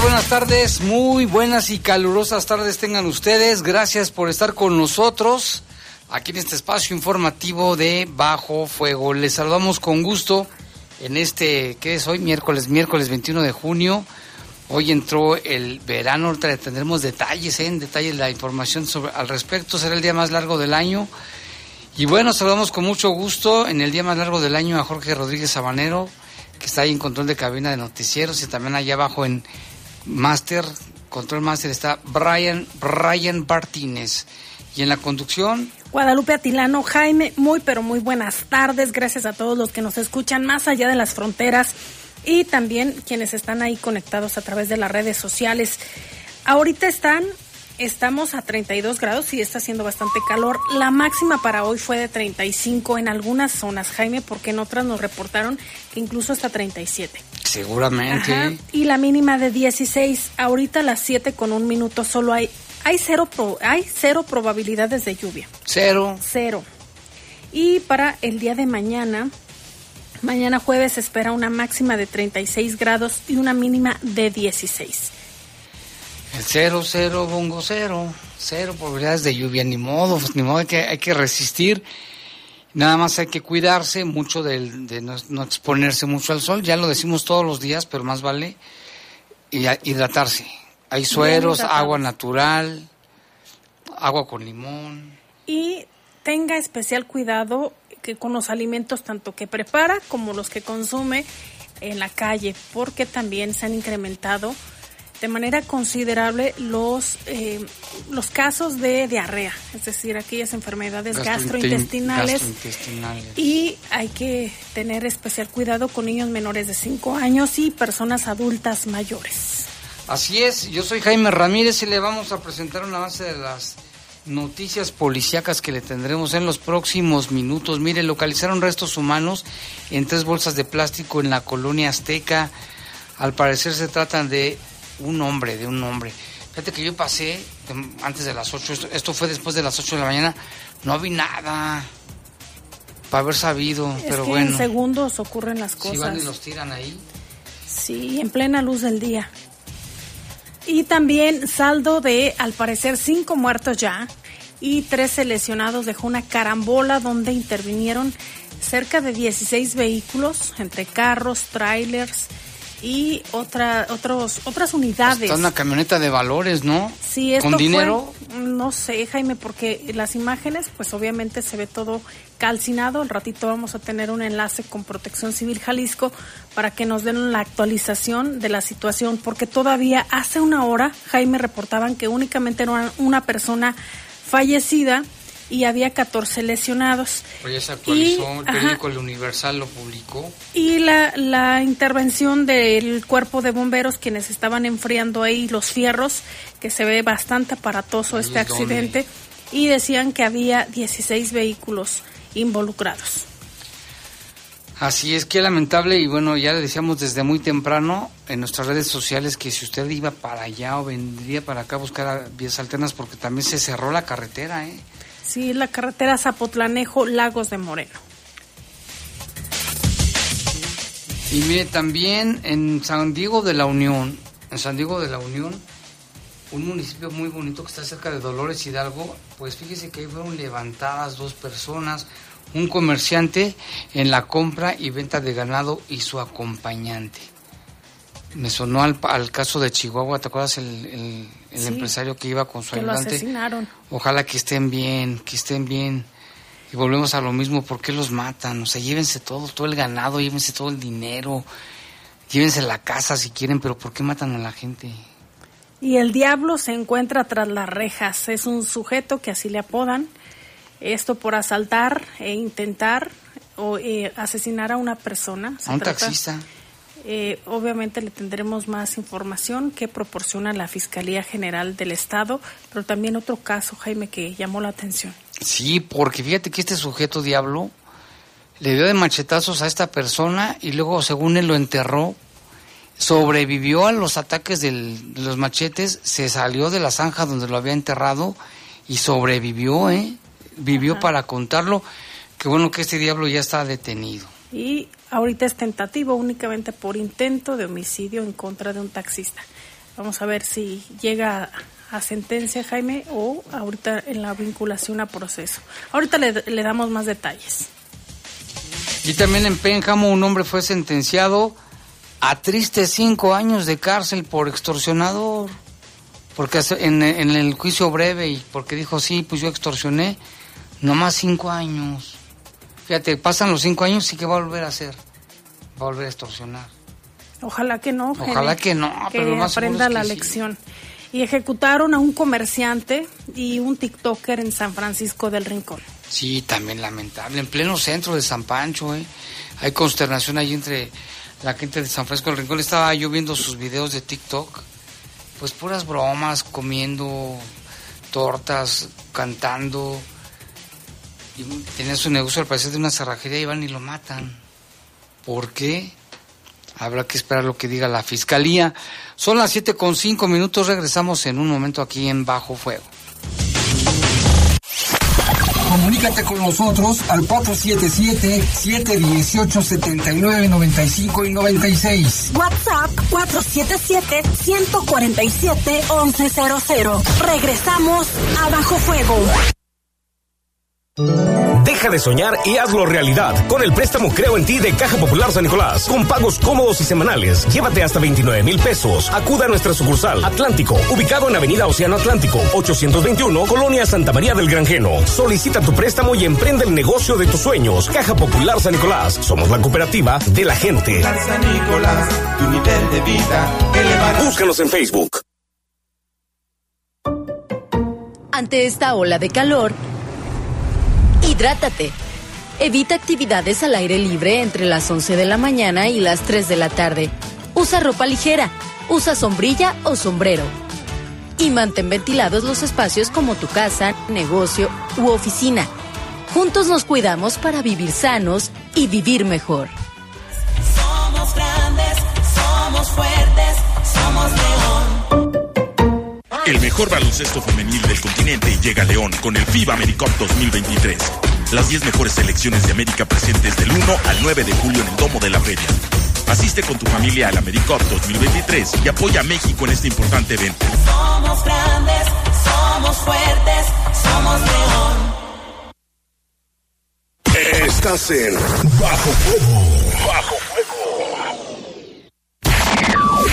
Buenas tardes, muy buenas y calurosas tardes tengan ustedes. Gracias por estar con nosotros aquí en este espacio informativo de Bajo Fuego. Les saludamos con gusto en este, ¿qué es hoy? Miércoles, miércoles 21 de junio. Hoy entró el verano, ahorita tendremos detalles, ¿eh? en detalles la información sobre, al respecto. Será el día más largo del año. Y bueno, saludamos con mucho gusto en el día más largo del año a Jorge Rodríguez Sabanero, que está ahí en control de cabina de noticieros y también allá abajo en Master, Control Master está Brian, Brian Martínez. Y en la conducción... Guadalupe Atilano, Jaime, muy pero muy buenas tardes. Gracias a todos los que nos escuchan más allá de las fronteras y también quienes están ahí conectados a través de las redes sociales. Ahorita están Estamos a 32 grados y está haciendo bastante calor. La máxima para hoy fue de 35 en algunas zonas, Jaime, porque en otras nos reportaron que incluso hasta 37. Seguramente. Y la mínima de 16. Ahorita a las 7 con un minuto solo hay hay cero hay cero probabilidades de lluvia. Cero. Cero. Y para el día de mañana, mañana jueves espera una máxima de 36 grados y una mínima de 16. El cero, cero, bongo cero. Cero probabilidades de lluvia, ni modo, ni modo, hay que, hay que resistir. Nada más hay que cuidarse mucho de, no, exponerse mucho al sol. Ya lo decimos todos los días, pero más vale hidratarse. Hay sueros, agua natural, agua con limón. Y tenga especial cuidado que con los alimentos tanto que prepara como los que consume en la calle, porque también se han incrementado de manera considerable los, eh, los casos de diarrea, es decir, aquellas enfermedades gastrointestinales, Y hay que tener especial cuidado con niños menores de 5 años y personas adultas mayores. Así es, yo soy Jaime Ramírez y le vamos a presentar un avance de las noticias policíacas que le tendremos en los próximos minutos. Mire, localizaron restos humanos en tres bolsas de plástico en la colonia azteca. Al parecer se tratan de un hombre, de un hombre. Fíjate que yo pasé antes de las 8, esto, fue después de las 8 de la mañana, no vi nada para haber sabido, pero bueno. En segundos ocurren las cosas. Si van y los tiran ahí. Sí, en plena luz del día. Y también saldo de, al parecer, cinco muertos ya y 13 lesionados dejó una carambola donde intervinieron cerca de 16 vehículos, entre carros, trailers, y otra, otros, otras unidades. Está una camioneta de valores, ¿no? Sí, esto ¿Con dinero? no sé, Jaime, porque las imágenes, pues obviamente se ve todo calcinado. Al ratito vamos a tener un enlace con Protección Civil Jalisco para que nos den la actualización de la situación, porque todavía hace una hora, Jaime, reportaban que únicamente era una persona fallecida y había 14 lesionados. Ya se actualizó, el periódico El Universal lo publicó. Y la, la intervención del cuerpo de bomberos, quienes estaban enfriando ahí los fierros, que se ve bastante aparatoso este accidente, y decían que había 16 vehículos involucrados. Así es, que lamentable y bueno, ya le decíamos desde muy temprano en nuestras redes sociales que si usted iba para allá o vendría para acá a buscar vías alternas porque también se cerró la carretera, ¿eh? Sí, la carretera Zapotlanejo, Lagos de Moreno. Y mire, también en San Diego de la Unión, en San Diego de la Unión, un municipio muy bonito que está cerca de Dolores Hidalgo, pues fíjese que ahí fueron levantadas dos personas, un comerciante en la compra y venta de ganado y su acompañante me sonó al, al, caso de Chihuahua, ¿te acuerdas el, el, empresario que iba con su que ayudante? Lo asesinaron. Ojalá que estén bien, que estén bien. Y volvemos a lo mismo, ¿por qué los matan? O sea, llévense todo, todo el ganado, llévense todo el dinero, llévense la casa si quieren, pero ¿por qué matan a la gente? Y el diablo se encuentra tras las rejas, es un sujeto que así le apodan, esto por asaltar e intentar o eh, asesinar a una persona. a un taxista. Eh, obviamente le tendremos más información que proporciona la Fiscalía General del Estado, pero también otro caso, Jaime, que llamó la atención. Sí, porque fíjate que este sujeto diablo le dio de machetazos a esta persona y luego, según él lo enterró, sobrevivió a los ataques de los machetes, se salió de la zanja donde lo había enterrado y sobrevivió, ¿eh? Vivió para contarlo. Qué bueno que este diablo ya está detenido. Y ahorita es tentativo únicamente por intento de homicidio en contra de un taxista. Vamos a ver si llega a sentencia, Jaime, o ahorita en la vinculación a proceso. Ahorita le, le damos más detalles. Y también en Pénjamo un hombre fue sentenciado a tristes cinco años de cárcel por extorsionador. Porque en, en, el juicio breve y porque dijo, sí, pues yo extorsioné, nomás cinco años. Fíjate, pasan los cinco años y ¿qué va a volver a hacer? Va a volver a extorsionar. Ojalá que no. Ojalá que no, que pero más aprenda la lección. Y ejecutaron a un comerciante y un TikToker en San Francisco del Rincón. Sí, también lamentable. En pleno centro de San Pancho, ¿eh? Hay consternación ahí entre la gente de San Francisco del Rincón. Estaba yo viendo sus videos de TikTok. Pues puras bromas, comiendo tortas, cantando. Y tenía su negocio al parecer de una cerrajería y van y lo matan. ¿Por qué? Habrá que esperar lo que diga la fiscalía. Son las siete con cinco minutos. Regresamos en un momento aquí en Bajo Fuego. Comunícate con nosotros al 477-718-7995 y 96. WhatsApp 477-147-1100. Regresamos a Bajo Fuego. Deja de soñar y hazlo realidad con el préstamo Creo en ti de Caja Popular San Nicolás. Con pagos cómodos y semanales. Llévate hasta 29 mil pesos. Acuda a nuestra sucursal Atlántico, ubicado en Avenida Océano Atlántico, 821, Colonia Santa María del Granjeno. Solicita tu préstamo y emprende el negocio de tus sueños. Caja Popular San Nicolás. Somos la cooperativa de la gente. San Nicolás, tu nivel de vida Búscanos en Facebook. Ante esta ola de calor, Hidrátate. Evita actividades al aire libre entre las 11 de la mañana y las 3 de la tarde. Usa ropa ligera. Usa sombrilla o sombrero. Y mantén ventilados los espacios como tu casa, negocio u oficina. Juntos nos cuidamos para vivir sanos y vivir mejor. Somos grandes, somos fuertes, somos el mejor baloncesto femenil del continente llega a León con el FIBA AmeriCup 2023. Las 10 mejores selecciones de América presentes del 1 al 9 de julio en el Domo de la Feria. Asiste con tu familia al AmeriCup 2023 y apoya a México en este importante evento. Somos grandes, somos fuertes, somos León. Estás en Bajo Fuego. Bajo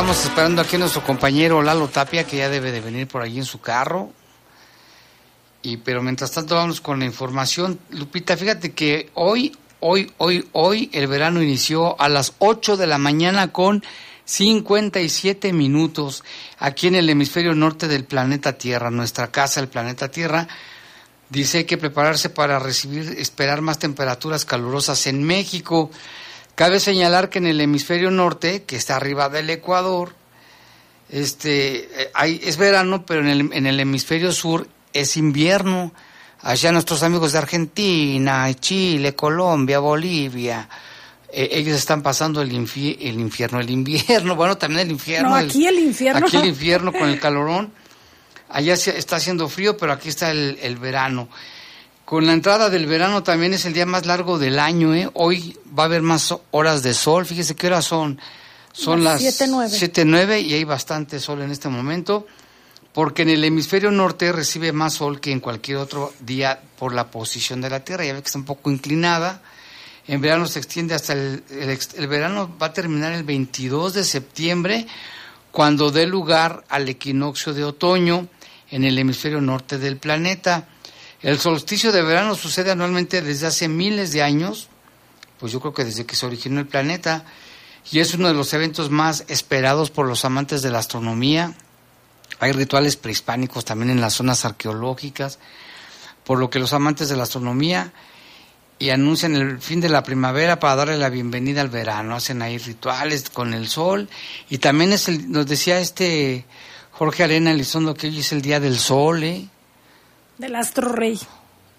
Estamos esperando aquí a nuestro compañero Lalo Tapia, que ya debe de venir por allí en su carro. Y pero mientras tanto vamos con la información. Lupita, fíjate que hoy, hoy, hoy, hoy el verano inició a las 8 de la mañana con 57 minutos aquí en el hemisferio norte del planeta Tierra, nuestra casa, el planeta Tierra. Dice que prepararse para recibir, esperar más temperaturas calurosas en México. Cabe señalar que en el hemisferio norte, que está arriba del Ecuador, este, eh, hay, es verano, pero en el, en el hemisferio sur es invierno. Allá nuestros amigos de Argentina, Chile, Colombia, Bolivia, eh, ellos están pasando el, el infierno, el invierno, bueno, también el infierno. No, aquí el, infierno. Aquí el infierno con el calorón. Allá está haciendo frío, pero aquí está el, el verano. Con la entrada del verano también es el día más largo del año, ¿eh? Hoy va a haber más horas de sol. Fíjese qué horas son. Son las 7, 9 y hay bastante sol en este momento, porque en el hemisferio norte recibe más sol que en cualquier otro día por la posición de la Tierra. Ya ve que está un poco inclinada. En verano se extiende hasta el, el, el verano va a terminar el 22 de septiembre, cuando dé lugar al equinoccio de otoño en el hemisferio norte del planeta. El solsticio de verano sucede anualmente desde hace miles de años, pues yo creo que desde que se originó el planeta, y es uno de los eventos más esperados por los amantes de la astronomía. Hay rituales prehispánicos también en las zonas arqueológicas, por lo que los amantes de la astronomía y anuncian el fin de la primavera para darle la bienvenida al verano. Hacen ahí rituales con el sol y también es el, nos decía este Jorge Arena Elizondo que hoy es el día del sol, ¿eh? Del astro rey.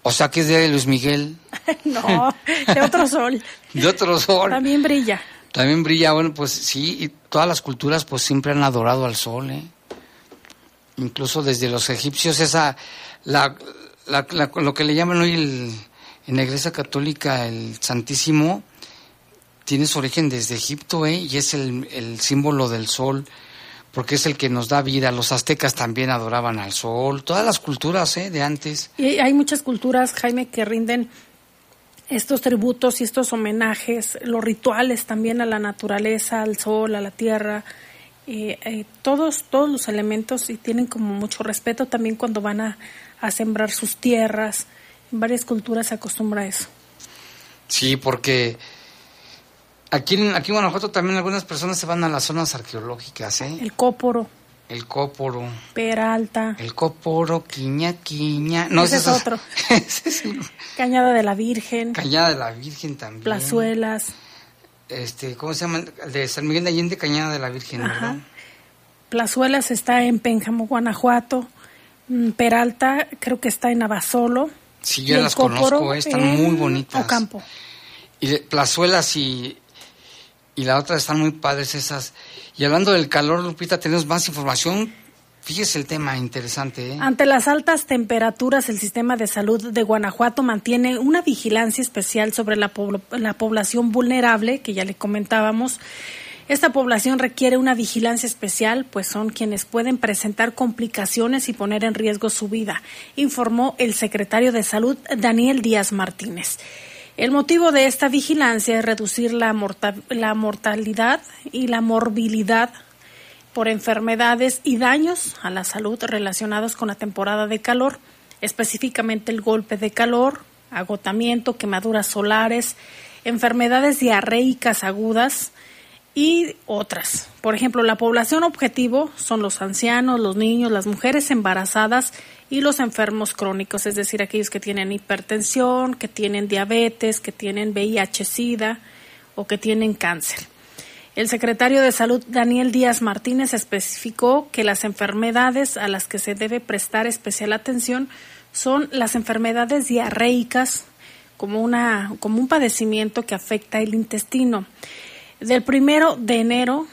O sea que es de Luis Miguel. no, de otro sol. de otro sol. También brilla. También brilla, bueno, pues sí, y todas las culturas pues siempre han adorado al sol, ¿eh? Incluso desde los egipcios esa, la, la- la- lo que le llaman hoy el, en la iglesia católica el Santísimo, tiene su origen desde Egipto, ¿eh? Y es el, el símbolo del sol, porque es el que nos da vida. Los aztecas también adoraban al sol, todas las culturas, ¿eh? De antes. Y hay muchas culturas, Jaime, que rinden estos tributos y estos homenajes, los rituales también a la naturaleza, al sol, a la tierra, eh, eh, todos, todos los elementos y tienen como mucho respeto también cuando van a, a sembrar sus tierras. En varias culturas se acostumbra a eso. Sí, porque aquí en, aquí en Guanajuato también algunas personas se van a las zonas arqueológicas, ¿eh? El cóporo, El Cóporo, Peralta, el Cóporo, Quiña, Quiña. No, Ese es otro. ese es el- Cañada de la Virgen, Cañada de la Virgen también. Plazuelas. Este, ¿cómo se llama? De San Miguel de Allende, Cañada de la Virgen, Ajá. ¿verdad? Plazuelas está en Pénjamo, Guanajuato. Mm, Peralta creo que está en Abasolo. Sí, yo las Cóporo conozco, eh, están muy bonitas. Ocampo. Y de- Plazuelas y, y la otra están muy padres esas. Y hablando del calor, Lupita, tenemos más información. Fíjese el tema interesante, ¿eh? Ante las altas temperaturas, el sistema de salud de Guanajuato mantiene una vigilancia especial sobre la, pobl- la población vulnerable, que ya le comentábamos. Esta población requiere una vigilancia especial, pues son quienes pueden presentar complicaciones y poner en riesgo su vida, informó el secretario de Salud, Daniel Díaz Martínez. El motivo de esta vigilancia es reducir la, morta- la mortalidad y la morbilidad por enfermedades y daños a la salud relacionados con la temporada de calor, específicamente el golpe de calor, agotamiento, quemaduras solares, enfermedades diarreicas agudas y otras. Por ejemplo, la población objetivo son los ancianos, los niños, las mujeres embarazadas y los enfermos crónicos, es decir, aquellos que tienen hipertensión, que tienen diabetes, que tienen VIH-Sida o que tienen cáncer. El secretario de Salud, Daniel Díaz Martínez, especificó que las enfermedades a las que se debe prestar especial atención son las enfermedades diarreicas, como, una, como un padecimiento que afecta el intestino. Del primero de enero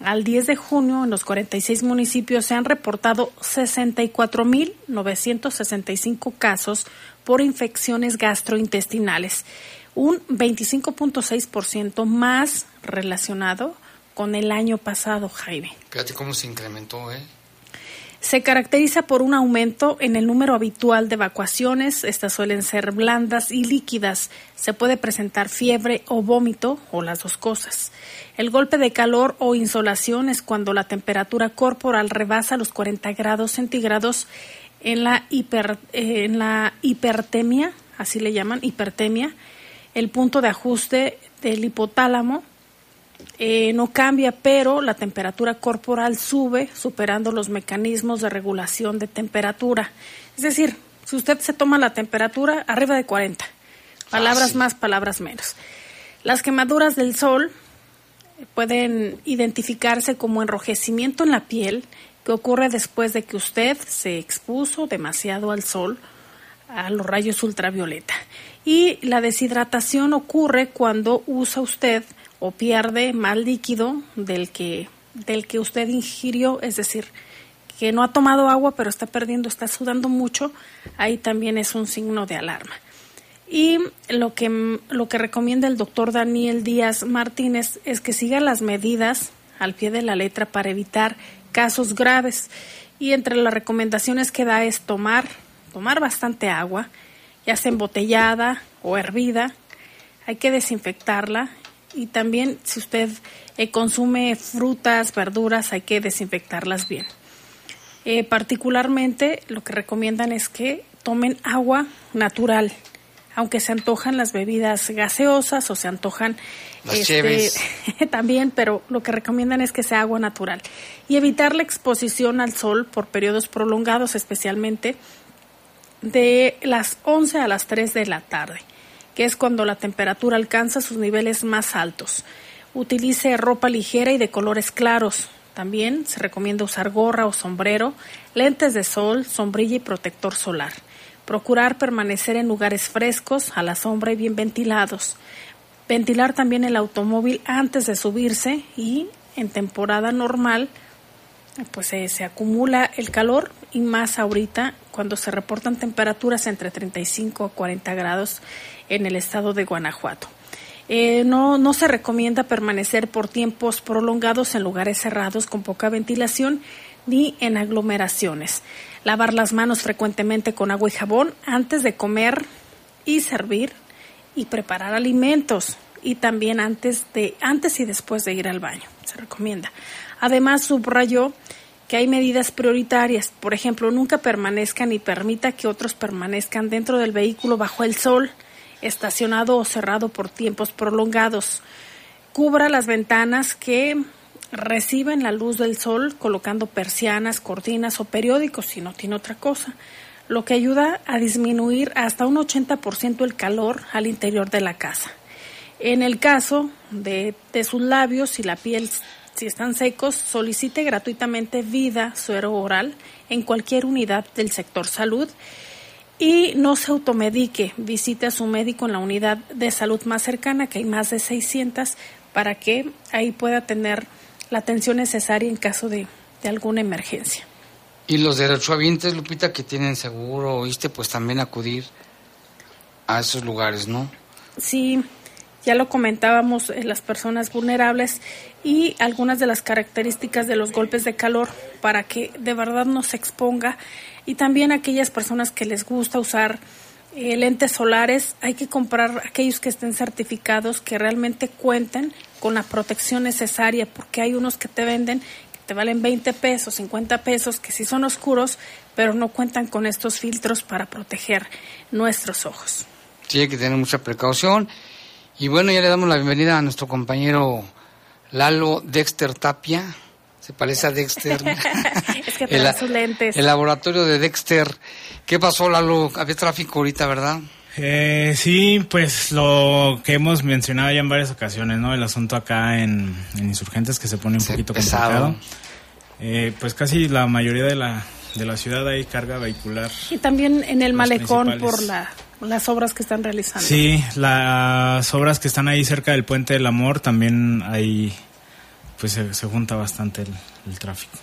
al 10 de junio, en los 46 municipios se han reportado 64.965 casos por infecciones gastrointestinales, un 25.6% más relacionado con el año pasado, Jaime. Fíjate cómo se incrementó, ¿eh? Se caracteriza por un aumento en el número habitual de evacuaciones. Estas suelen ser blandas y líquidas. Se puede presentar fiebre o vómito o las dos cosas. El golpe de calor o insolación es cuando la temperatura corporal rebasa los 40 grados centígrados en la, hiper- eh, en la hipertemia, así le llaman, hipertemia. El punto de ajuste del hipotálamo eh, no cambia, pero la temperatura corporal sube, superando los mecanismos de regulación de temperatura. Es decir, si usted se toma la temperatura arriba de 40, palabras Fácil. más, palabras menos. Las quemaduras del sol pueden identificarse como enrojecimiento en la piel que ocurre después de que usted se expuso demasiado al sol, a los rayos ultravioleta. Y la deshidratación ocurre cuando usa usted o pierde más líquido del que, del que usted ingirió, es decir, que no ha tomado agua pero está perdiendo, está sudando mucho, ahí también es un signo de alarma. Y lo que, lo que recomienda el doctor Daniel Díaz Martínez es que siga las medidas al pie de la letra para evitar casos graves. Y entre las recomendaciones que da es tomar, tomar bastante agua, ya sea embotellada o hervida. Hay que desinfectarla y también si usted eh, consume frutas, verduras, hay que desinfectarlas bien. Eh, particularmente lo que recomiendan es que tomen agua natural, aunque se antojan las bebidas gaseosas o se antojan cheves. también, pero lo que recomiendan es que sea agua natural y evitar la exposición al sol por periodos prolongados, especialmente de las 11 a las 3 de la tarde. Es cuando la temperatura alcanza sus niveles más altos. Utilice ropa ligera y de colores claros. También se recomienda usar gorra o sombrero, lentes de sol, sombrilla y protector solar. Procurar permanecer en lugares frescos, a la sombra y bien ventilados. Ventilar también el automóvil antes de subirse y en temporada normal pues se, se acumula el calor y más ahorita cuando se reportan temperaturas entre 35 a 40 grados en el estado de Guanajuato. Eh, no, no se recomienda permanecer por tiempos prolongados en lugares cerrados con poca ventilación ni en aglomeraciones. Lavar las manos frecuentemente con agua y jabón antes de comer y servir y preparar alimentos y también antes de antes y después de ir al baño. Se recomienda. Además, subrayó que hay medidas prioritarias. Por ejemplo, nunca permanezca ni permita que otros permanezcan dentro del vehículo bajo el sol estacionado o cerrado por tiempos prolongados. Cubra las ventanas que reciben la luz del sol colocando persianas, cortinas o periódicos si no tiene otra cosa, lo que ayuda a disminuir hasta un 80% el calor al interior de la casa. En el caso de, sus labios, si la piel si están secos, solicite gratuitamente vida suero oral en cualquier unidad del sector salud y no se automedique, visite a su médico en la unidad de salud más cercana, que hay más de 600, para que ahí pueda tener la atención necesaria en caso de, de alguna emergencia. Y los derechohabientes, Lupita, que tienen seguro, oíste, pues también acudir a esos lugares, ¿no? Sí, ya lo comentábamos, eh, las personas vulnerables y algunas de las características de los golpes de calor para que de verdad no se exponga y también aquellas personas que les gusta usar eh, lentes solares, hay que comprar aquellos que estén certificados, que realmente cuenten con la protección necesaria, porque hay unos que te venden que te valen 20 pesos, 50 pesos, que sí son oscuros, pero no cuentan con estos filtros para proteger nuestros ojos. Sí, hay que tener mucha precaución. Y bueno, ya le damos la bienvenida a nuestro compañero Lalo Dexter Tapia. Se parece a Dexter. es que trae sus lentes. El laboratorio de Dexter. ¿Qué pasó, Lalo? Había tráfico ahorita, ¿verdad? Eh, sí, pues lo que hemos mencionado ya en varias ocasiones, ¿no? El asunto acá en, en Insurgentes que se pone un Se poquito pesado. complicado. Eh, pues casi la mayoría de la, de la ciudad hay carga vehicular. Y también en el malecón por la, las obras que están realizando. Sí, las obras que están ahí cerca del Puente del Amor también hay, pues se, se junta bastante el, el tráfico.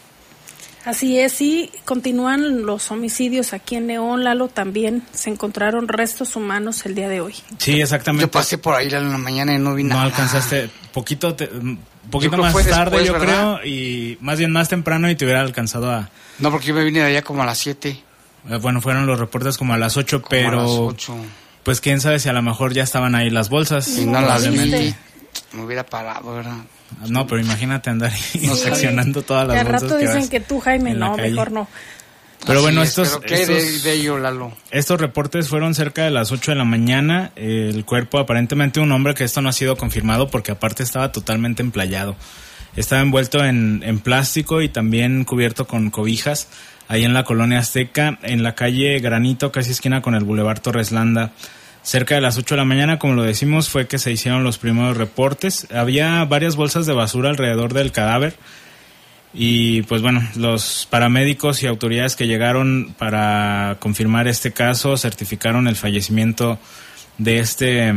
Así es, y continúan los homicidios aquí en León, Lalo, también se encontraron restos humanos el día de hoy. Sí, exactamente. Yo pasé por ahí en la mañana y no vi No nada. alcanzaste, poquito, te- mm, poquito más tarde después, yo ¿verdad? creo, y más bien más temprano y te hubiera alcanzado a... No, porque yo me vine de allá como a las 7. Eh, Bueno, fueron los reportes como a las 8, pero... a las 8. Pues quién sabe si a lo mejor ya estaban ahí las bolsas. Y no las vi. Me hubiera parado, ¿verdad? No, pero imagínate andar seccionando todas Y las al bolsas rato que dicen que tú, Jaime, no, calle. mejor no. Pero Así bueno, es, estos, ¿pero qué de- estos, de ello, Lalo? estos reportes fueron cerca de las 8 de la mañana. El cuerpo, aparentemente un hombre, que esto no ha sido confirmado porque aparte estaba totalmente emplayado. Estaba envuelto en, plástico y también cubierto con cobijas ahí en la colonia Azteca, en la calle Granito, casi esquina con el Boulevard Torres Landa. Cerca de las 8 de la mañana, como lo decimos, fue que se hicieron los primeros reportes. Había varias bolsas de basura alrededor del cadáver. Y pues bueno, los paramédicos y autoridades que llegaron para confirmar este caso certificaron el fallecimiento de este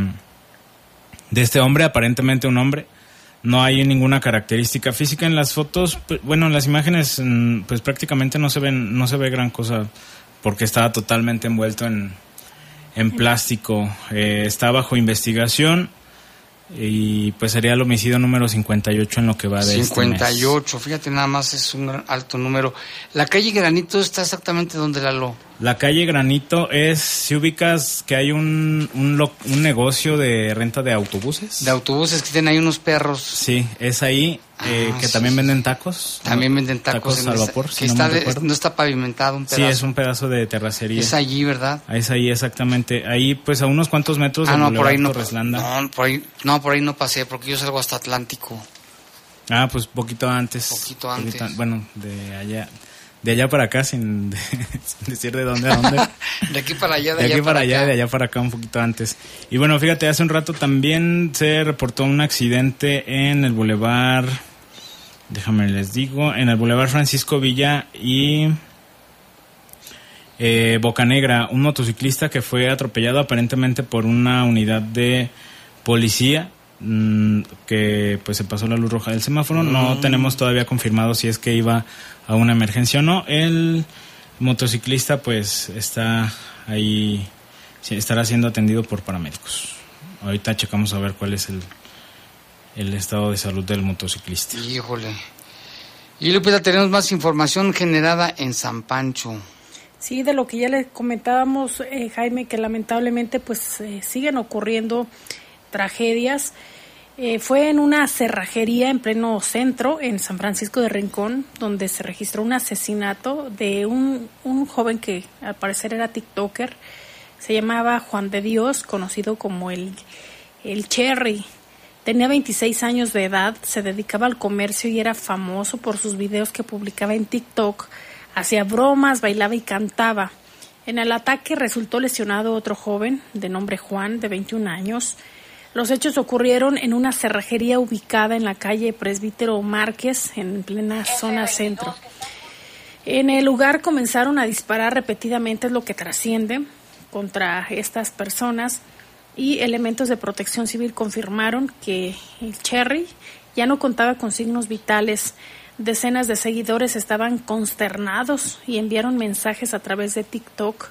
de este hombre, aparentemente un hombre. No hay ninguna característica física en las fotos, pu- bueno, en las imágenes mm, pues prácticamente no se ven no se ve gran cosa porque estaba totalmente envuelto en en plástico. Eh, está bajo investigación y pues sería el homicidio número 58 en lo que va de este mes. 58, fíjate nada más, es un alto número. La calle Granito está exactamente donde Lalo. La calle Granito es, si ubicas que hay un, un, lo- un negocio de renta de autobuses. De autobuses que tienen ahí unos perros. Sí, es ahí, eh, Ah, que sí, también sí. venden tacos. También venden tacos, en al vapor, que si no está de- no está pavimentado un Sí, pedazo. es un pedazo de terracería. Es allí, ¿verdad? Es ahí exactamente. Ahí pues a unos cuantos metros Ah, del no, por ahí no, no, por ahí, no, por ahí no pasé, porque yo salgo hasta Atlántico. Ah, pues poquito antes. Poquito antes. an- bueno, de allá. De allá para acá, sin, sin decir de dónde a dónde. de aquí para allá, de, de allá aquí para para allá, acá. de allá para acá un poquito antes. Y bueno, fíjate, hace un rato también se reportó un accidente en el bulevar, déjame les digo, en el bulevar Francisco Villa y eh, Bocanegra, un motociclista que fue atropellado aparentemente por una unidad de policía mm, que pues se pasó la luz roja del semáforo. No Mm. tenemos todavía confirmado si es que iba a una emergencia o no. El motociclista pues está ahí, estará siendo atendido por paramédicos. Ahorita checamos a ver cuál es el, el estado de salud del motociclista. Híjole. Y Lupita, tenemos más información generada en San Pancho. Sí, de lo que ya le comentábamos, eh, Jaime, que lamentablemente pues eh, siguen ocurriendo tragedias. Eh, fue en una cerrajería en pleno centro, en San Francisco de Rincón, donde se registró un asesinato de un, un joven que al parecer era TikToker. Se llamaba Juan de Dios, conocido como el, el Cherry. Tenía 26 años de edad, se dedicaba al comercio y era famoso por sus videos que publicaba en TikTok. Hacía bromas, bailaba y cantaba. En el ataque resultó lesionado otro joven de nombre Juan, de 21 años. Los hechos ocurrieron en una cerrajería ubicada en la calle Presbítero Márquez, en plena zona centro. En el lugar comenzaron a disparar repetidamente, es lo que trasciende, contra estas personas y elementos de protección civil confirmaron que el Cherry ya no contaba con signos vitales. Decenas de seguidores estaban consternados y enviaron mensajes a través de TikTok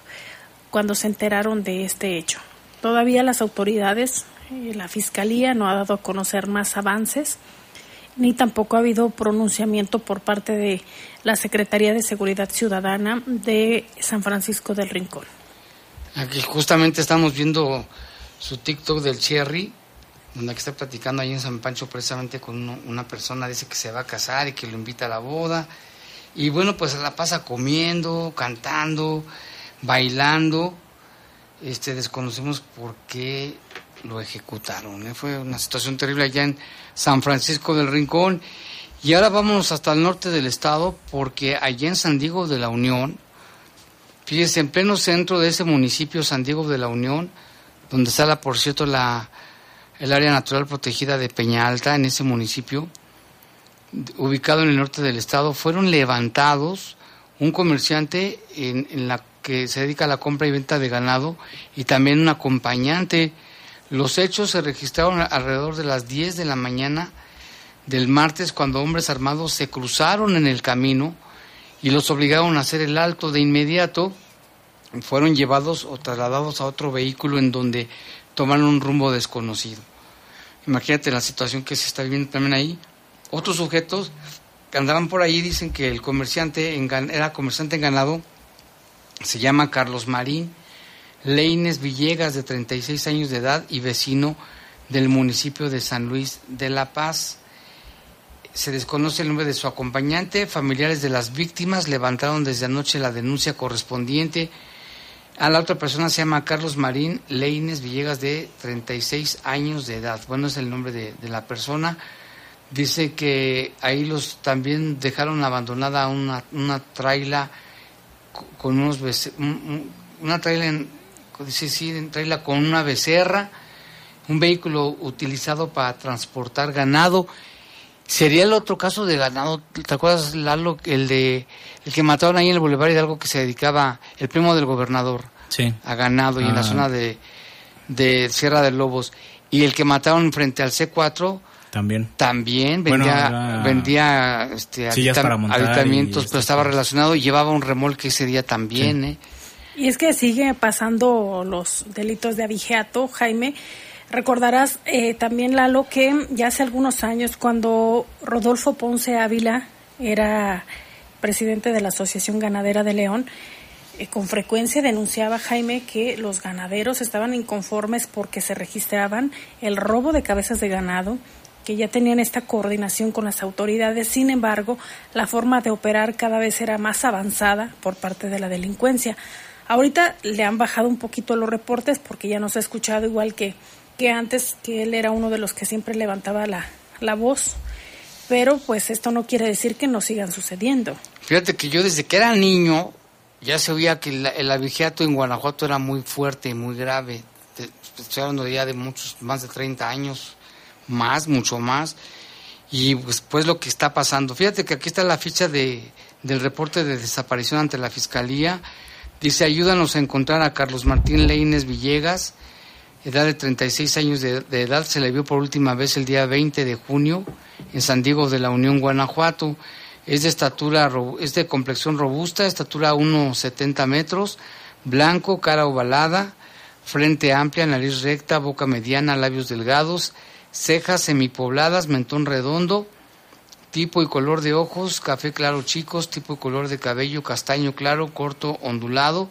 cuando se enteraron de este hecho. Todavía las autoridades, la Fiscalía no ha dado a conocer más avances, ni tampoco ha habido pronunciamiento por parte de la Secretaría de Seguridad Ciudadana de San Francisco del Rincón. Aquí justamente estamos viendo su TikTok del Cherry, donde está platicando ahí en San Pancho precisamente con una persona, dice que se va a casar y que lo invita a la boda. Y bueno, pues la pasa comiendo, cantando, bailando. Este, desconocemos por qué lo ejecutaron. ¿eh? Fue una situación terrible allá en San Francisco del Rincón. Y ahora vámonos hasta el norte del estado, porque allá en San Diego de la Unión, Fíjese, en pleno centro de ese municipio, San Diego de la Unión, donde está, la, por cierto, la, el área natural protegida de Peña Alta, en ese municipio, ubicado en el norte del estado, fueron levantados un comerciante en, en la que se dedica a la compra y venta de ganado y también un acompañante. Los hechos se registraron alrededor de las 10 de la mañana del martes cuando hombres armados se cruzaron en el camino y los obligaron a hacer el alto de inmediato. Fueron llevados o trasladados a otro vehículo en donde tomaron un rumbo desconocido. Imagínate la situación que se está viviendo también ahí. Otros sujetos que andaban por ahí dicen que el comerciante en era comerciante en ganado, se llama Carlos Marín Leines Villegas, de 36 años de edad y vecino del municipio de San Luis de la Paz. Se desconoce el nombre de su acompañante. Familiares de las víctimas levantaron desde anoche la denuncia correspondiente. A la otra persona se llama Carlos Marín Leines Villegas, de 36 años de edad. Bueno, es el nombre de, la persona. Dice que ahí los también dejaron abandonada una, una traila co- con unos una traila en- dice sí, en traila con una becerra, un vehículo utilizado para transportar ganado. Sería el otro caso de ganado, ¿te acuerdas Lalo? El de el que mataron ahí en el Boulevard Hidalgo que se dedicaba, el primo del gobernador, Sí. a ganado y en la Ah. zona de, de Sierra de Lobos. Y el que mataron frente al C4 También. también Bueno, vendía, era- vendía este, para y pero estaba relacionado y llevaba un remolque ese día también. ¿eh? Y es que sigue pasando los delitos de abigeato, Jaime. Recordarás eh, también, Lalo, que ya hace algunos años, cuando Rodolfo Ponce Ávila era presidente de la Asociación Ganadera de León, eh, con frecuencia denunciaba Jaime que los ganaderos estaban inconformes porque se registraban el robo de cabezas de ganado, que ya tenían esta coordinación con las autoridades. Sin embargo, la forma de operar cada vez era más avanzada por parte de la delincuencia. Ahorita le han bajado un poquito los reportes porque ya no se ha escuchado igual que, que antes, que él era uno de los que siempre levantaba la, la voz. pero pues esto no quiere decir que no sigan sucediendo. Fíjate que yo desde que era niño ya se oía que la- el abigeato en Guanajuato era muy fuerte y muy grave. Estoy hablando ya de muchos, más de 30 años, más, mucho más. Y pues, pues lo que está pasando. Fíjate que aquí está la ficha de, del reporte de desaparición ante la Fiscalía. Dice, ayúdanos a encontrar a Carlos Martín Leines Villegas, edad de 36 años de, edad. Se le vio por última vez el día 20 de junio en San Diego de la Unión, Guanajuato. Es de estatura, es de complexión robusta, estatura 1,70 metros, blanco, cara ovalada, frente amplia, nariz recta, boca mediana, labios delgados, cejas semipobladas, mentón redondo, tipo y color de ojos, café claro chicos, tipo y color de cabello, castaño claro, corto, ondulado,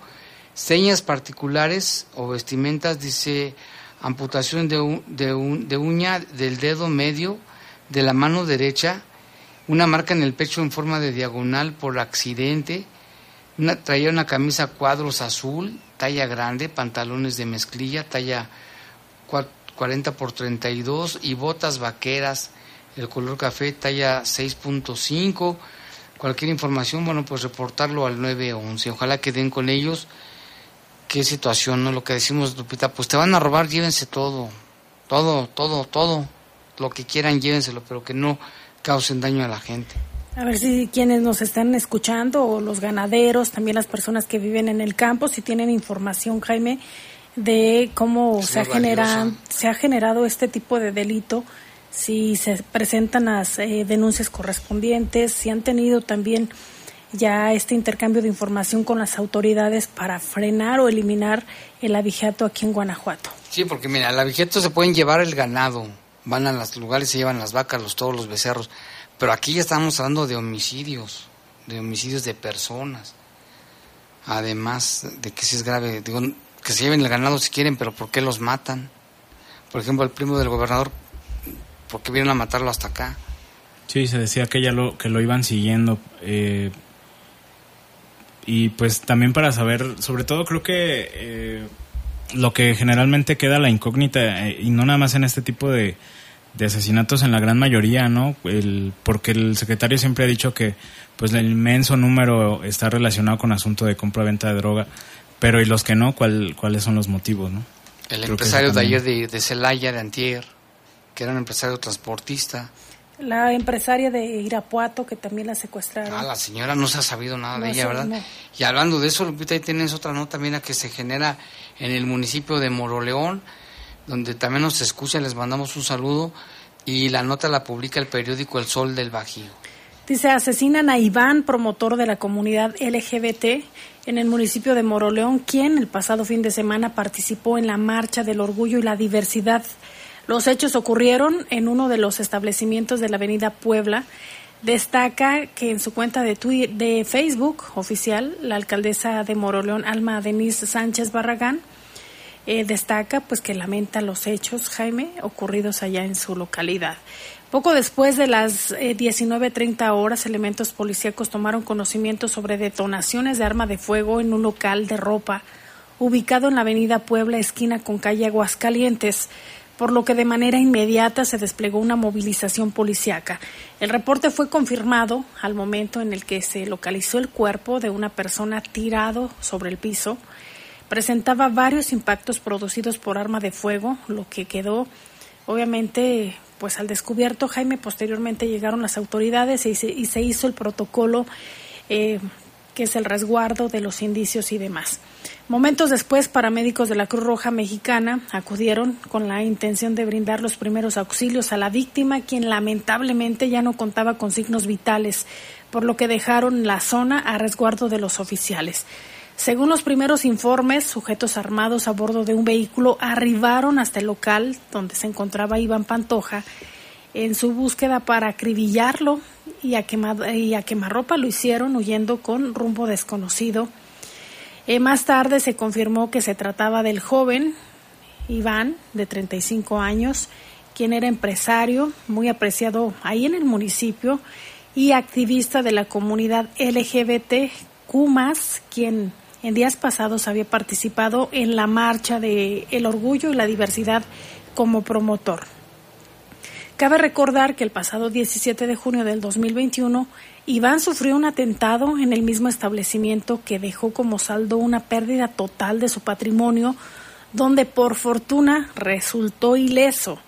señas particulares o vestimentas, dice amputación de, u- de, un- de uña del dedo medio de la mano derecha, una marca en el pecho en forma de diagonal por accidente, traía una camisa cuadros azul, talla grande, pantalones de mezclilla, talla cua- 40 por 32 y botas vaqueras, el color café, talla 6.5. Cualquier información, bueno, pues reportarlo al 911. Ojalá que den con ellos. Qué situación, ¿no? Lo que decimos, Lupita, pues te van a robar, llévense todo. Todo, todo, todo. Lo que quieran, llévenselo, pero que no causen daño a la gente. A ver si quienes nos están escuchando, o los ganaderos, también las personas que viven en el campo, si tienen información, Jaime, de cómo se ha, se ha generado este tipo de delito, si se presentan las eh, denuncias correspondientes, si han tenido también ya este intercambio de información con las autoridades para frenar o eliminar el abigeato aquí en Guanajuato. Sí, porque mira, al abigeto se pueden llevar el ganado, van a los lugares, se llevan las vacas, los toros, los becerros, pero aquí ya estamos hablando de homicidios, de homicidios de personas. Además de que si es grave, digo, que se lleven el ganado si quieren, pero ¿por qué los matan? Por ejemplo, el primo del gobernador, ¿por qué vienen a matarlo hasta acá? Sí, se decía que ya lo, que lo iban siguiendo. eh, y pues también para saber, sobre todo creo que eh, lo que generalmente queda la incógnita, eh, y no nada más en este tipo de, de asesinatos, en la gran mayoría, ¿no? El, porque el secretario siempre ha dicho que pues el inmenso número está relacionado con asunto de compra-venta de droga, pero y los que no, ¿cuál, ¿cuáles son los motivos, no? El Creo empresario de ayer de, de Celaya, de Antier, que era un empresario transportista. La empresaria de Irapuato que también la secuestraron. Ah, la señora no se ha sabido nada de ella, ¿verdad? no. Y hablando de eso, Lupita, ahí tienes otra nota, mira, que se genera en el municipio de Moroleón, donde también nos escuchan, les mandamos un saludo, y la nota la publica el periódico El Sol del Bajío. Dice, asesinan a Iván, promotor de la comunidad LGBT en el municipio de Moroleón, quien el pasado fin de semana participó en la Marcha del Orgullo y la Diversidad. Los hechos ocurrieron en uno de los establecimientos de la avenida Puebla. Destaca que en su cuenta de, Facebook oficial, la alcaldesa de Moroleón, Alma Denise Sánchez Barragán, eh, destaca pues que lamenta los hechos, Jaime, ocurridos allá en su localidad. Poco después de las eh, 19.30 horas, elementos policíacos tomaron conocimiento sobre detonaciones de arma de fuego en un local de ropa ubicado en la avenida Puebla, esquina con calle Aguascalientes, por lo que de manera inmediata se desplegó una movilización policíaca. El reporte fue confirmado al momento en el que se localizó el cuerpo de una persona tirado sobre el piso presentaba varios impactos producidos por arma de fuego, lo que quedó obviamente pues al descubierto. Jaime, posteriormente llegaron las autoridades y se, y se hizo el protocolo eh, que es el resguardo de los indicios y demás. Momentos después, paramédicos de la Cruz Roja Mexicana acudieron con la intención de brindar los primeros auxilios a la víctima, quien lamentablemente ya no contaba con signos vitales, por lo que dejaron la zona a resguardo de los oficiales. Según los primeros informes, sujetos armados a bordo de un vehículo arribaron hasta el local donde se encontraba Iván Pantoja en su búsqueda para acribillarlo y a, y a quemarropa lo hicieron huyendo con rumbo desconocido. Eh, más tarde se confirmó que se trataba del joven Iván, de 35 años, quien era empresario, muy apreciado ahí en el municipio, y activista de la comunidad LGBTQ+, quien en días pasados había participado en la marcha de el orgullo y la diversidad como promotor. Cabe recordar que el pasado 17 de junio del 2021, Iván sufrió un atentado en el mismo establecimiento que dejó como saldo una pérdida total de su patrimonio, donde por fortuna resultó ileso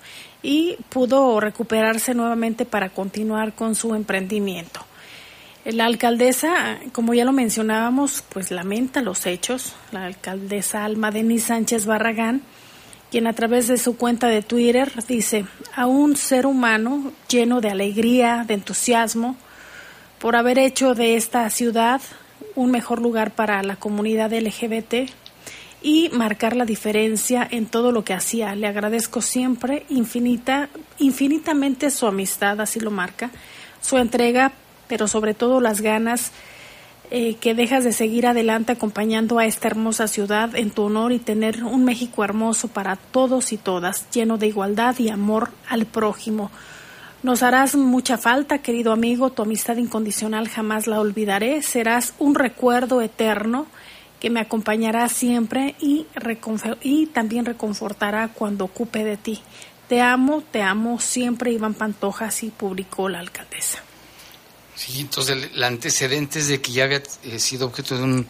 y pudo recuperarse nuevamente para continuar con su emprendimiento. La alcaldesa, como ya lo mencionábamos, pues lamenta los hechos. La alcaldesa Alma Denis Sánchez Barragán, quien a través de su cuenta de Twitter dice, a un ser humano lleno de alegría, de entusiasmo, por haber hecho de esta ciudad un mejor lugar para la comunidad LGBT y marcar la diferencia en todo lo que hacía. Le agradezco siempre infinita, infinitamente su amistad, así lo marca, su entrega pero sobre todo las ganas eh, que dejas de seguir adelante acompañando a esta hermosa ciudad en tu honor y tener un México hermoso para todos y todas, lleno de igualdad y amor al prójimo. Nos harás mucha falta, querido amigo, tu amistad incondicional jamás la olvidaré, serás un recuerdo eterno que me acompañará siempre y, y también reconfortará cuando ocupe de ti. Te amo, te amo siempre, Iván Pantoja, así publicó la alcaldesa. Sí, entonces el, antecedente es de que ya había eh, sido objeto de un,